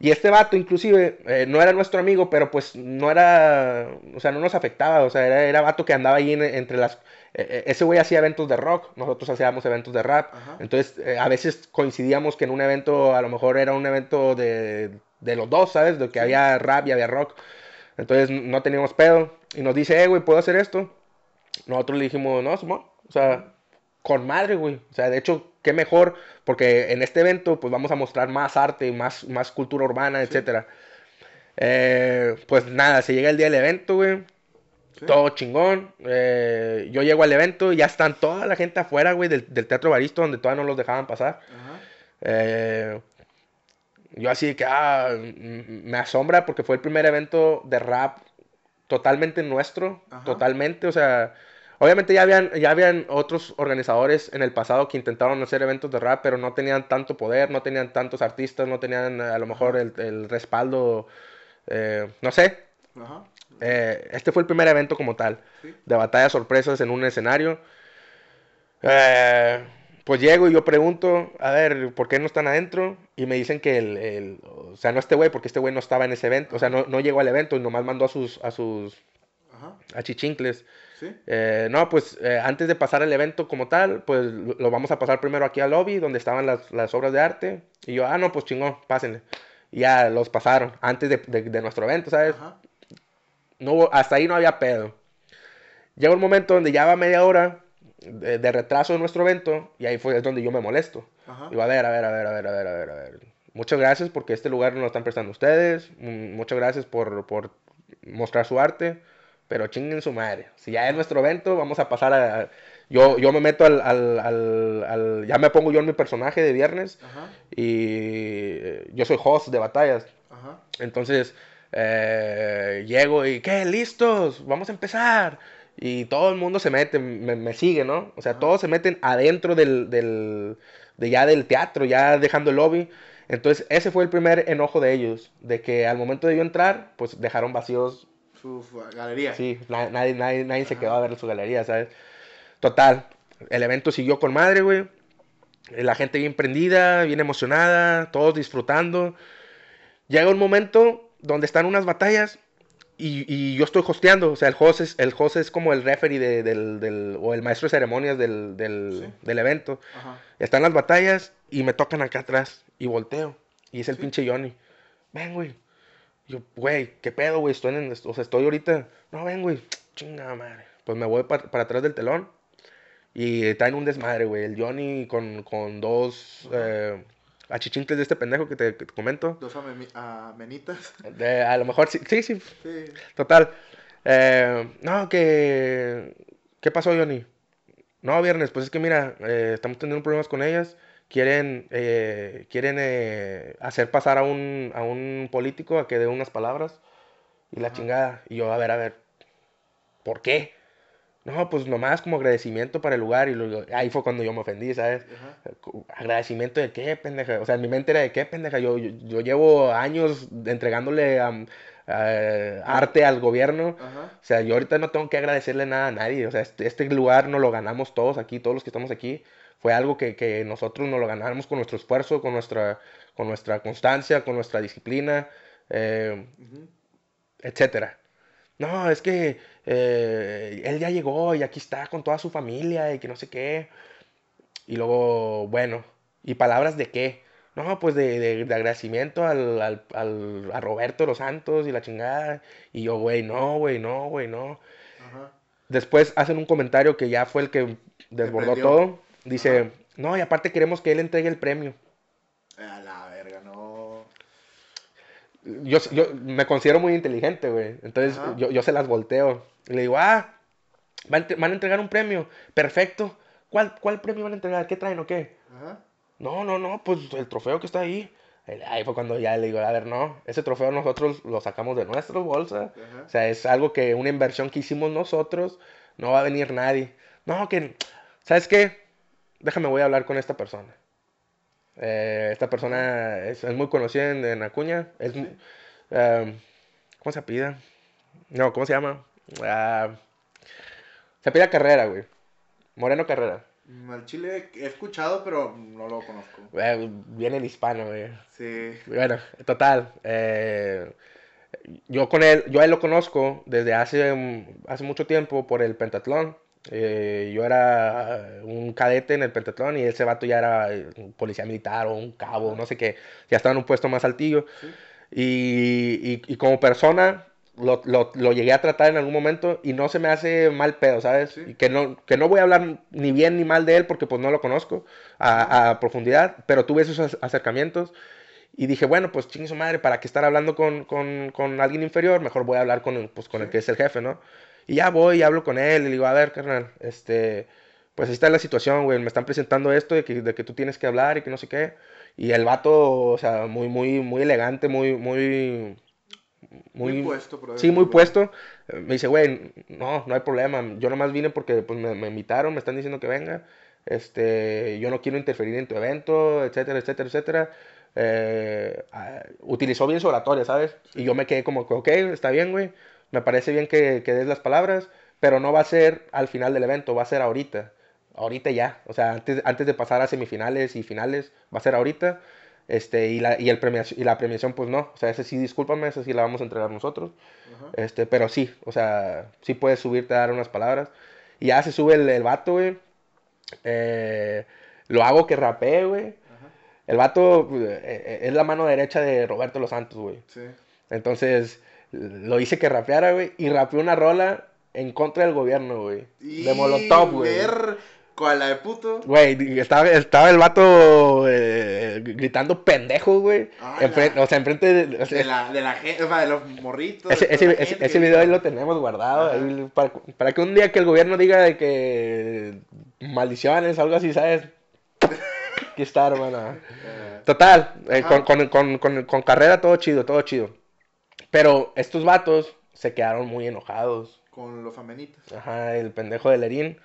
Y este vato, inclusive, eh, no era nuestro amigo, pero pues no era, o sea, no nos afectaba, o sea, era, era vato que andaba ahí entre las... Eh, eh, ese güey hacía eventos de rock, nosotros hacíamos eventos de rap, entonces a veces coincidíamos que en un evento, a lo mejor era un evento de, de los dos, ¿sabes? De que había rap y había rock, entonces no teníamos pedo, y nos dice, eh, güey, ¿puedo hacer esto? Nosotros le dijimos, no, o sea, con madre, güey, o sea, de hecho qué mejor, porque en este evento pues vamos a mostrar más arte, más, más cultura urbana, etcétera. Eh, pues nada, se llega el día del evento, güey. Todo chingón. Eh, yo llego al evento y ya están toda la gente afuera, güey, del, Teatro Baristo, donde todavía no los dejaban pasar. Eh, yo así que, ah, me asombra porque fue el primer evento de rap totalmente nuestro, totalmente, o sea, Obviamente ya habían, ya habían otros organizadores en el pasado que intentaron hacer eventos de rap, pero no tenían tanto poder, no tenían tantos artistas, no tenían a lo mejor el, respaldo, eh, no sé. Eh, este fue el primer evento como tal, de batallas sorpresas en un escenario. Eh, pues llego y yo pregunto, a ver, ¿por qué no están adentro? Y me dicen que el, el o sea, no este güey, porque este güey no estaba en ese evento, o sea, no, no llegó al evento y nomás mandó a sus, a sus, Ajá. a chichincles. Sí. Eh, no, pues eh, antes de pasar el evento como tal, pues lo, vamos a pasar primero aquí al lobby, donde estaban las, las obras de arte. Y yo, ah, no, pues chingón, pásenle. Y ya los pasaron antes de, de- de nuestro evento, ¿sabes? Ajá. No hubo- hasta ahí no había pedo. Llega un momento donde ya va media hora de, de retraso de nuestro evento y ahí fue es donde yo me molesto. Ajá. Digo, a ver, a ver, a ver, a ver, a ver, a ver, a ver. Muchas gracias porque este lugar nos lo están prestando ustedes. Mm, Muchas gracias por, por mostrar su arte. Pero chinguen su madre. Si ya es nuestro evento, vamos a pasar a... Yo, yo me meto al, al, al- al- Ya me pongo yo en mi personaje de viernes. Ajá. Y eh, yo soy host de batallas. Ajá. Entonces, eh, llego y, ¿qué? ¿Listos? Vamos a empezar. Y todo el mundo se mete, me, me sigue, ¿no? O sea, Ajá. todos se meten adentro del, del, de ya del teatro, ya dejando el lobby. Entonces, ese fue el primer enojo de ellos, de que al momento de yo entrar, pues dejaron vacíos, Su, galería. sí, na- nadie, nadie, nadie se quedó a ver su galería, ¿sabes? Total, el evento siguió con madre, güey. La gente bien prendida, bien emocionada, todos disfrutando. Llega un momento donde están unas batallas y, y yo estoy hosteando. O sea, el host es, el host es como el referee de- del, del- o el maestro de ceremonias del, del, Sí. del evento. Ajá. Están las batallas y me tocan acá atrás y volteo. Y es el Sí. pinche Johnny. Ven, güey. Yo, güey, ¿qué pedo, güey? Estoy en, o sea, estoy ahorita. No, ven, güey. Chinga madre. Pues me voy pa- para atrás del telón. Y traen un desmadre, güey. El Johnny con, con dos. Eh, achichincles de este pendejo que te, que te comento. Dos amenitas. De- a lo mejor sí, sí, sí, Sí. Total. Eh, no, que... ¿Qué pasó, Johnny? No, viernes, pues es que mira, eh, estamos teniendo problemas con ellas. Quieren, eh, quieren hacer pasar a un, a un político a que dé unas palabras. Y la Ajá. chingada. Y yo, a ver, a ver. ¿Por qué? No, pues nomás como agradecimiento para el lugar. Y luego, ahí fue cuando yo me ofendí, ¿sabes? Ajá. ¿Agradecimiento de qué, pendeja? O sea, en mi mente era de qué, pendeja. Yo, yo, yo llevo años entregándole arte al gobierno. Ajá. O sea, yo ahorita no tengo que agradecerle nada a nadie. O sea, este, este lugar nos lo ganamos todos aquí, todos los que estamos aquí. Fue algo que, que nosotros nos lo ganamos con nuestro esfuerzo, con nuestra, con nuestra constancia, con nuestra disciplina, eh, etcétera. No, es que eh, él ya llegó y aquí está con toda su familia y que no sé qué. Y luego, bueno, ¿y palabras de qué? No, pues de, de- de agradecimiento al, al- al- a Roberto de los Santos y la chingada. Y yo, güey, no, güey, no, güey, no. Ajá. Después hacen un comentario que ya fue el que desbordó todo. Dice, Ajá. no, y aparte queremos que él entregue el premio. A la. Yo, yo me considero muy inteligente, güey. Entonces Ajá. yo, yo se las volteo. Y le digo, ah, van, a entregar un premio. Perfecto. ¿Cuál, ¿Cuál premio van a entregar? ¿Qué traen o qué? Ajá. No, no, no, pues el trofeo que está ahí. Ahí fue cuando ya le digo, a ver, no, ese trofeo nosotros lo sacamos de nuestra bolsa. Ajá. O sea, es algo que, una inversión que hicimos nosotros, no va a venir nadie. No, que, ¿sabes qué? Déjame, voy a hablar con esta persona. Eh, esta persona es, es muy conocida en, en Acuña. Es, Sí. eh, ¿Cómo se apida? No, ¿cómo se llama? Ah, se apida Carrera, güey. Moreno Carrera. Al chile he escuchado, pero no lo conozco. Eh, viene el hispano, güey. Sí. Bueno, total. eh, yo con él, yo a él lo conozco desde hace, hace mucho tiempo por el pentatlón. Eh, yo era un cadete en el pentatlón y ese vato ya era eh, un policía militar o un cabo, no sé qué. Ya estaba en un puesto más altillo. Sí. Y, y- y como persona lo, lo- lo llegué a tratar en algún momento y no se me hace mal pedo, ¿sabes? Sí. Y que no, que no voy a hablar ni bien ni mal de él porque pues no lo conozco a, a profundidad, pero tuve esos ac- acercamientos y dije, bueno, pues chingue su madre, ¿para qué estar hablando con, con- con alguien inferior? Mejor voy a hablar con, el- pues, con el Sí. que es el jefe, ¿no? Y ya voy y hablo con él y le digo, a ver, carnal, este, pues ahí está la situación, güey, me están presentando esto de que, de que tú tienes que hablar y que no sé qué. Y el vato, o sea, muy, muy, muy elegante, muy, muy, Muy, puesto, por Sí, muy puesto. Me dice, güey, no, no hay problema. Yo nomás vine porque pues, me, me invitaron, me están diciendo que venga. Este, yo no quiero interferir en tu evento, etcétera, etcétera, etcétera. Eh, ah, utilizó bien su oratoria, ¿sabes? Y yo me quedé como ok, está bien, güey. Me parece bien que, que des las palabras, pero no va a ser al final del evento, va a ser ahorita. ahorita ya. O sea, antes, antes de pasar a semifinales y finales, va a ser ahorita. Este, y la, y, el premiación, y la premiación, pues no. O sea, ese sí, discúlpame, ese sí la vamos a entregar nosotros. Este, pero sí, o sea, sí puedes subirte a dar unas palabras. Y ya se sube el, el vato, güey. Eh, lo hago que rapee, güey. El vato eh, eh, es la mano derecha de Roberto Los Santos, güey. Sí. Entonces, lo hice que rapeara, güey. Y rapeó una rola en contra del gobierno, güey. De Molotov, güey. ¿Cuál, la de puto? Güey, estaba, estaba el vato eh, gritando pendejo, güey. Ah, o sea, enfrente de, de, la, de la gente, o sea, de los morritos. Ese, ese, ese, video ahí lo tenemos guardado. Ahí, para, para, que un día que el gobierno diga de que maldiciones, algo así, ¿sabes? Aquí está, hermana. Total, eh, con, con, con, con, con carrera todo chido, todo chido. Pero estos vatos se quedaron muy enojados. Con los amenitas. Ajá, el pendejo de Lerín.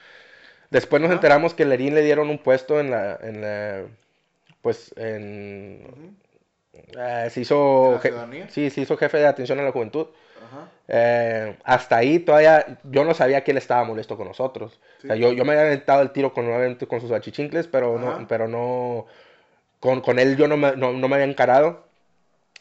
Después nos enteramos que Lerín le dieron un puesto en la, en la pues en, eh, se hizo, sí, se hizo jefe de atención a la juventud. Eh, hasta ahí todavía yo no sabía que él estaba molesto con nosotros. O sea, yo, yo, me había aventado el tiro con, con sus achichincles, pero no, pero no con, con, él yo no me, no, no me había encarado.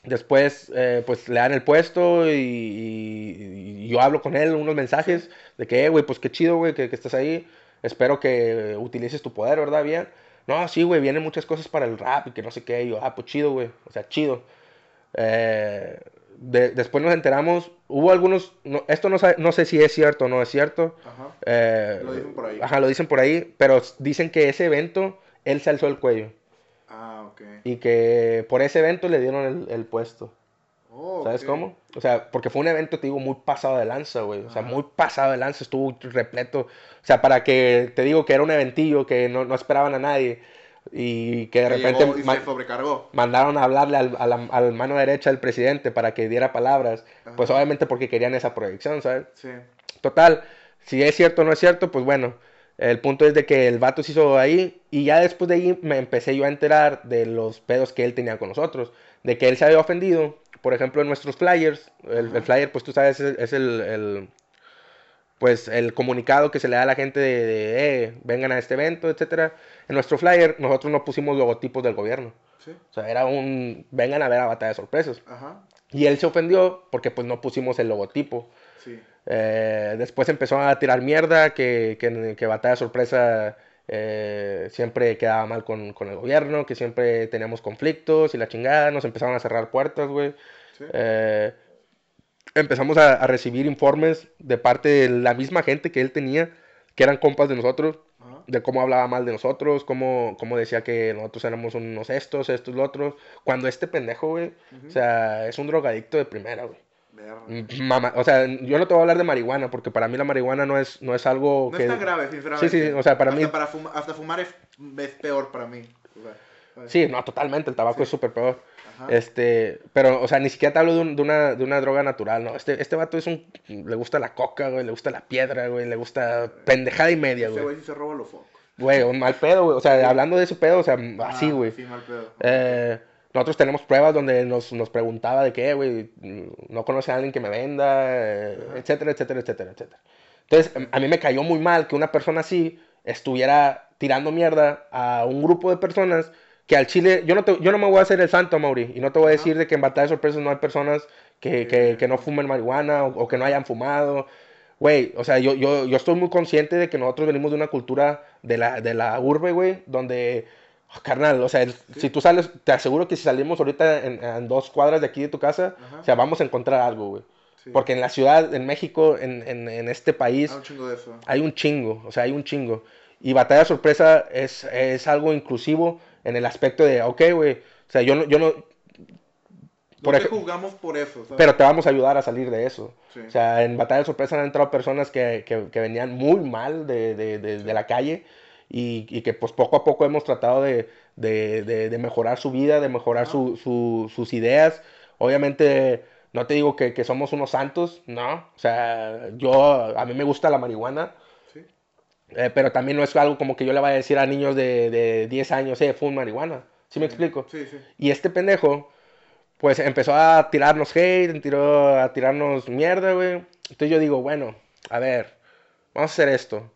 Después, eh, pues le dan el puesto y, y, yo hablo con él unos mensajes de que, güey, pues qué chido, güey, que, que estás ahí espero que utilices tu poder, ¿verdad? Bien. No, sí, güey, vienen muchas cosas para el rap y que no sé qué. Y yo, ah, pues chido, güey. O sea, chido. Eh, después nos enteramos, hubo algunos, esto no, no, sé si es cierto o no es cierto. Ajá. Eh, lo dicen por ahí. Ajá, lo dicen por ahí, pero dicen que ese evento, él se alzó el cuello. Ah, ok. Y que por ese evento le dieron el puesto. Oh, ¿Sabes cómo? O sea, porque fue un evento, te digo, muy pasado de lanza, güey. O sea, muy pasado de lanza, estuvo repleto. O sea, para que te digo que era un eventillo que no, no esperaban a nadie y que de repente mandaron a hablarle al, al, mano derecha del presidente para que diera palabras, pues obviamente porque querían esa proyección, ¿sabes? Sí. Total, si es cierto o no es cierto, pues bueno, el punto es de que el vato se hizo ahí y ya después de ahí me empecé yo a enterar de los pedos que él tenía con nosotros, de que él se había ofendido por ejemplo, en nuestros flyers, el, flyer, pues tú sabes, es, el, pues el comunicado que se le da a la gente de, eh, vengan a este evento, etcétera. En nuestro flyer nosotros no pusimos logotipos del gobierno. O sea, era un, vengan a ver a Batalla de Sorpresas. Y él se ofendió porque pues no pusimos el logotipo. Eh, después empezó a tirar mierda que, que, que Batalla Sorpresa eh, siempre quedaba mal con, con, el gobierno, que siempre teníamos conflictos y la chingada, nos empezaron a cerrar puertas, güey. Eh, empezamos a, recibir informes de parte de la misma gente que él tenía, que eran compas de nosotros, de cómo hablaba mal de nosotros, cómo, cómo decía que nosotros éramos unos estos, estos, los otros. Cuando este pendejo, güey, o sea, es un drogadicto de primera, güey. Mamá, o sea, yo no te voy a hablar de marihuana porque para mí la marihuana no es, no es algo no que... es tan grave, sinceramente. Sí, sí, o sea, para hasta mí... Para hasta fumar es, peor para mí. sí, no, totalmente, el tabaco es súper peor. Este, pero, o sea, ni siquiera te hablo de, una, de una droga natural, ¿no? Este, este vato es un... Le gusta la coca, güey, le gusta la piedra, güey, le gusta pendejada y media, güey. Ese güey se roba los focos. Güey, un mal pedo, güey. O sea, hablando de ese pedo, o sea, así, güey. Sí, mal pedo. Eh, nosotros tenemos pruebas donde nos, nos preguntaba de qué, güey, no conoce a alguien que me venda, eh, etcétera, etcétera, etcétera, etcétera. Entonces, a mí me cayó muy mal que una persona así estuviera tirando mierda a un grupo de personas que al Chile, yo no, te, yo no me voy a hacer el santo, Mauri, y no te voy a decir de que en Batalla de Sorpresas no hay personas que, que, que no fumen marihuana o, que no hayan fumado. Güey, o sea, yo, yo, yo estoy muy consciente de que nosotros venimos de una cultura de la, de la urbe, güey, donde Ah, carnal, o sea, si tú sales, te aseguro que si salimos ahorita en, dos cuadras de aquí de tu casa, o sea, vamos a encontrar algo, güey. Porque en la ciudad, en México, en, en, este país, hay un chingo de eso. Hay un chingo, o sea, hay un chingo. Y Batalla Sorpresa es, es algo inclusivo en el aspecto de, ok, güey, o sea, yo no... Yo no por no jugamos por eso. ¿sabes? Pero te vamos a ayudar a salir de eso. O sea, en Batalla de Sorpresa han entrado personas que, que, que venían muy mal de, de, de, de la calle y, y, que pues poco a poco hemos tratado de, de, de, mejorar su vida, de mejorar su, su, sus ideas. Obviamente no te digo que, que, somos unos santos, no. O sea, yo, a mí me gusta la marihuana. ¿Sí? Eh, pero también no es algo como que yo le vaya a decir a niños de, de 10 años, eh, fue marihuana. ¿Sí me explico? Sí, sí. Y este pendejo, pues empezó a tirarnos hate, tiró a tirarnos mierda, güey. Entonces yo digo, bueno, a ver, vamos a hacer esto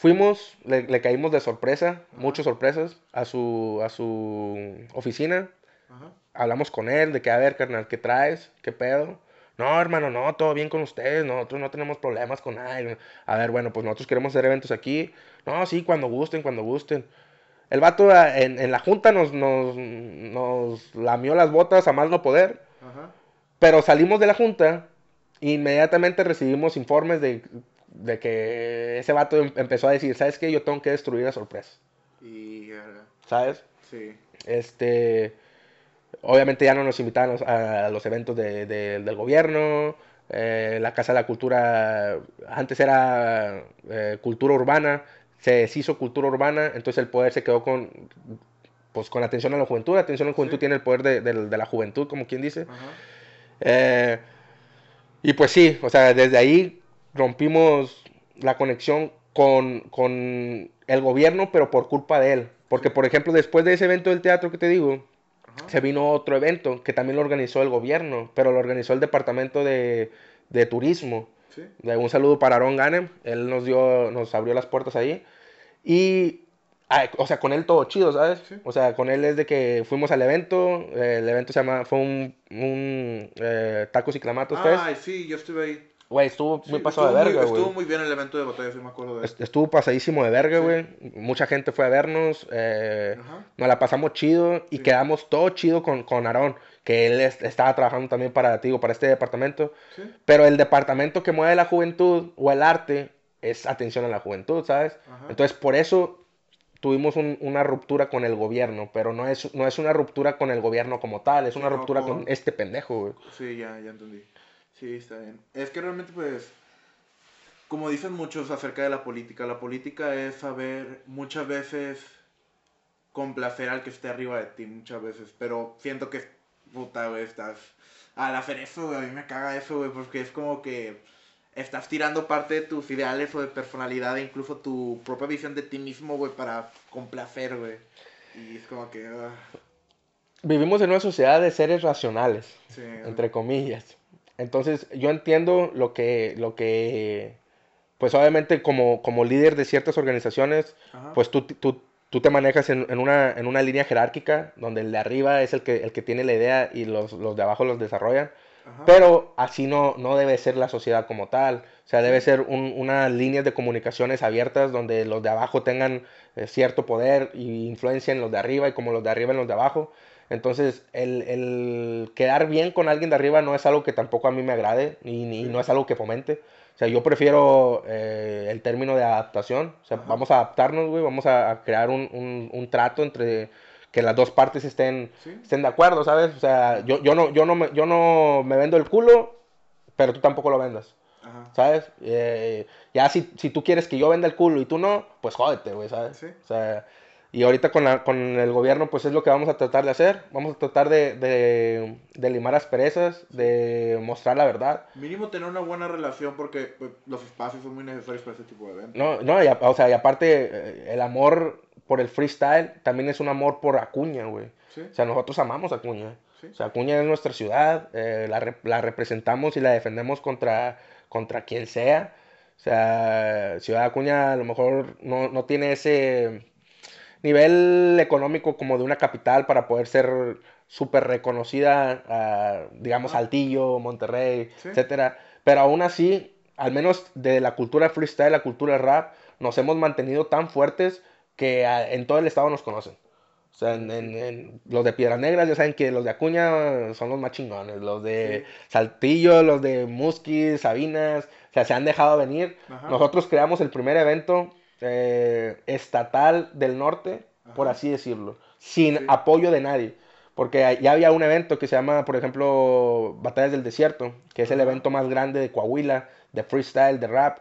Fuimos, le, le caímos de sorpresa, muchas sorpresas, a su, a su oficina. Hablamos con él de que, a ver, carnal, ¿qué traes? ¿Qué pedo? No, hermano, no, todo bien con ustedes, nosotros no tenemos problemas con nadie. A ver, bueno, pues nosotros queremos hacer eventos aquí. No, sí, cuando gusten, cuando gusten. El vato ah, en, en la junta nos, nos, nos lamió las botas a más no poder. Ajá. Pero salimos de la junta e inmediatamente recibimos informes de, de que ese vato em- empezó a decir, ¿sabes qué? Yo tengo que destruir a sorpresa. Y. ¿Sabes? sí. Este, obviamente ya no nos invitaban a los, a los eventos de- de- del gobierno. eh, la Casa de la Cultura, antes era eh, cultura urbana, se deshizo cultura urbana, entonces el poder se quedó con, pues, con atención a la juventud. La atención a la juventud Sí. tiene el poder de, de- de la juventud, como quien dice. Eh, y pues sí, o sea, desde ahí rompimos la conexión con, con el gobierno, pero por culpa de él. Porque, por ejemplo, después de ese evento del teatro que te digo, Ajá. se vino otro evento que también lo organizó el gobierno, pero lo organizó el departamento de, de turismo. Sí. De un saludo para Aaron Ganem, él nos dio, nos abrió las puertas ahí. Y, o sea, con él todo chido, ¿sabes? Sí. O sea, con él es de que fuimos al evento, eh, el evento se llama, fue un, un eh, Tacos y Clamatos Fest. Ay, sí, yo estuve ahí. Güey, estuvo Sí, muy pasado de verga, güey. Estuvo muy bien el evento de batalla, sí me acuerdo de eso. Est- Estuvo pasadísimo de verga, Sí. güey. Mucha gente fue a vernos. eh, nos la pasamos chido y Sí. quedamos todo chido con, con Aarón, que él es- estaba trabajando también para, digo, para este departamento. Pero el departamento que mueve la juventud o el arte es atención a la juventud, ¿sabes? Ajá. Entonces, por eso tuvimos un- una ruptura con el gobierno, pero no es, no es una ruptura con el gobierno como tal, es una no, ruptura con- con este pendejo, güey. Sí, ya, ya entendí. Sí, está bien. Es que realmente, pues, como dicen muchos acerca de la política, la política es saber muchas veces complacer al que esté arriba de ti, muchas veces. Pero siento que, puta, güey, estás... Al hacer eso, güey, a mí me caga eso, güey, porque es como que estás tirando parte de tus ideales o de personalidad e incluso tu propia visión de ti mismo, güey, para complacer, güey. Y es como que... ah, Vivimos en una sociedad de seres racionales. sí, entre comillas. Entonces, yo entiendo lo que, lo que, pues obviamente como, como líder de ciertas organizaciones, Ajá. pues tú, tú, tú te manejas en, en una, en una línea jerárquica, donde el de arriba es el que, el que tiene la idea y los, los de abajo los desarrollan. Ajá. Pero así no, no debe ser la sociedad como tal. O sea, debe ser un, unas líneas de comunicaciones abiertas donde los de abajo tengan eh, cierto poder y influencia en los de arriba y como los de arriba en los de abajo. Entonces, el, el quedar bien con alguien de arriba no es algo que tampoco a mí me agrade y, ni- no es algo que fomente. O sea, yo prefiero eh, el término de adaptación. O sea, Ajá. vamos a adaptarnos, güey. Vamos a, crear un, un- un trato entre que las dos partes estén, Sí. estén de acuerdo, ¿sabes? O sea, yo, yo, no, yo, no me, yo no me vendo el culo, pero tú tampoco lo vendas, Ajá. ¿sabes? Eh, ya si, si tú quieres que yo venda el culo y tú no, pues jódete, güey, ¿sabes? Sí. O sea, y ahorita con, la, con el gobierno, pues es lo que vamos a tratar de hacer. Vamos a tratar de, de, de limar asperezas, de mostrar la verdad. Mínimo tener una buena relación porque pues, los espacios son muy necesarios para ese tipo de eventos. No, no, y, a- o sea, y aparte, eh, el amor por el freestyle también es un amor por Acuña, güey. Sí, O sea, nosotros amamos a Acuña. sí. O sea, Acuña es nuestra ciudad, eh, la, la representamos y la defendemos contra, contra quien sea. O sea, Ciudad Acuña a lo mejor no, no tiene ese nivel económico como de una capital para poder ser súper reconocida, ah, digamos, Ah. Saltillo, Monterrey, Sí. etcétera. Pero aún así, al menos de la cultura freestyle, la cultura rap, nos hemos mantenido tan fuertes que ah, en todo el estado nos conocen. O sea, en, en- en- los de Piedras Negras ya saben que los de Acuña son los más chingones. Los de Sí. Saltillo, los de Musquis, Sabinas, o sea, se han dejado venir. Ajá. Nosotros creamos el primer evento eh, estatal del norte, por así decirlo, sin Sí. apoyo de nadie. Porque ya había un evento que se llama, por ejemplo, Batallas del Desierto, que es el evento más grande de Coahuila, de freestyle, de rap.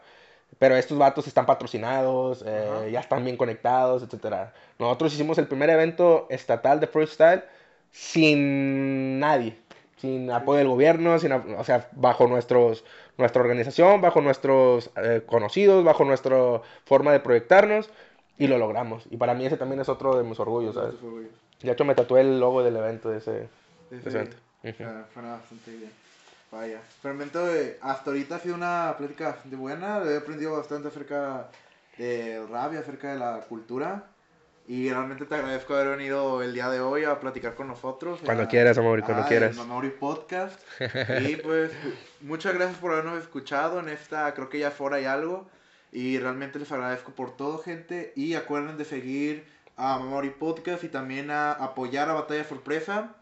Pero estos vatos están patrocinados, eh, ya están bien conectados, etcétera. Nosotros hicimos el primer evento estatal de freestyle sin nadie, sin apoyo del gobierno, sin, o sea, bajo nuestros, nuestra organización, bajo nuestros eh, conocidos, bajo nuestra forma de proyectarnos y lo logramos. Y para mí ese también es otro de mis orgullos, ¿sabes? Orgullos. De hecho me tatué el logo del evento de ese, de ese evento. Suena bastante bien. Vaya. Eh, hasta ahorita ha sido una plática de buena. He aprendido bastante acerca de rap y acerca de la cultura. Y realmente te agradezco haber venido el día de hoy a platicar con nosotros. Cuando a- quieras, amor, cuando ah, quieras. Mamori Podcast. y pues, muchas gracias por habernos escuchado en esta, creo que ya es hora y algo. Y realmente les agradezco por todo, gente. Y acuerden de seguir a Mamori Podcast y también a apoyar a Batalla Sorpresa.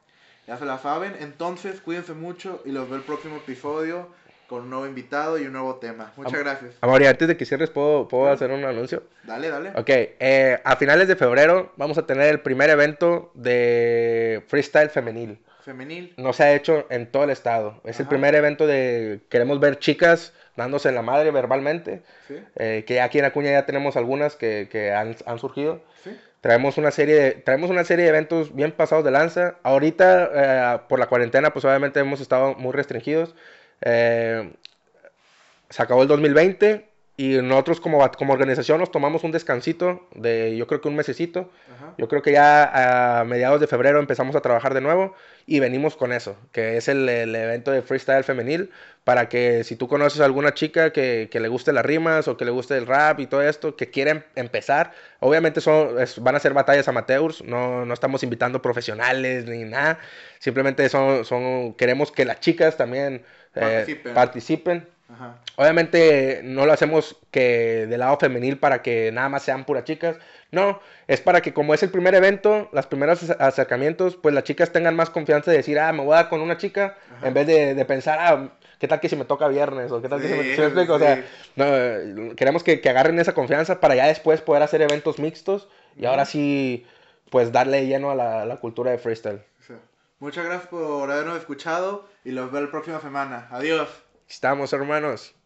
Ya se la saben. Entonces, cuídense mucho y los veo el próximo episodio con un nuevo invitado y un nuevo tema. Muchas Am- gracias. Amor, y antes de que cierres, ¿puedo, ¿puedo hacer un anuncio? Dale, dale. Ok, eh, a finales de febrero vamos a tener el primer evento de freestyle femenil. Femenil. No se ha hecho en todo el estado. Es el Ajá. primer evento de... Queremos ver chicas dándose la madre verbalmente. Sí, eh, que aquí en Acuña ya tenemos algunas que, que han, han surgido. sí. Traemos una serie de, traemos una serie de eventos bien pasados de lanza. Ahorita, eh, por la cuarentena, pues obviamente hemos estado muy restringidos. Eh, se acabó el 2020 y nosotros como, como organización nos tomamos un descansito de yo creo que un mesecito. Ajá. Yo creo que ya a mediados de febrero empezamos a trabajar de nuevo y venimos con eso, que es el, el evento de freestyle femenil, para que si tú conoces a alguna chica que, que le guste las rimas o que le guste el rap y todo esto, que quiera em- empezar, obviamente son, es- van a ser batallas amateurs, no, no estamos invitando profesionales ni nada, simplemente son, son, queremos que las chicas también eh, Participen. participen Ajá. Obviamente no lo hacemos que del lado femenil para que nada más sean puras chicas. No, es para que como es el primer evento, los primeros acer- acercamientos, pues las chicas tengan más confianza de decir, ah, me voy a dar con una chica, Ajá. en vez de, de pensar, ah, ¿qué tal que si me toca viernes? O qué tal que si me... Sí, ¿sí me explico? O sea, no, queremos que, que agarren esa confianza para ya después poder hacer eventos mixtos y ahora sí, pues darle lleno a la, la cultura de freestyle. Muchas gracias por habernos escuchado y los veo la próxima semana. Adiós. Estamos, hermanos.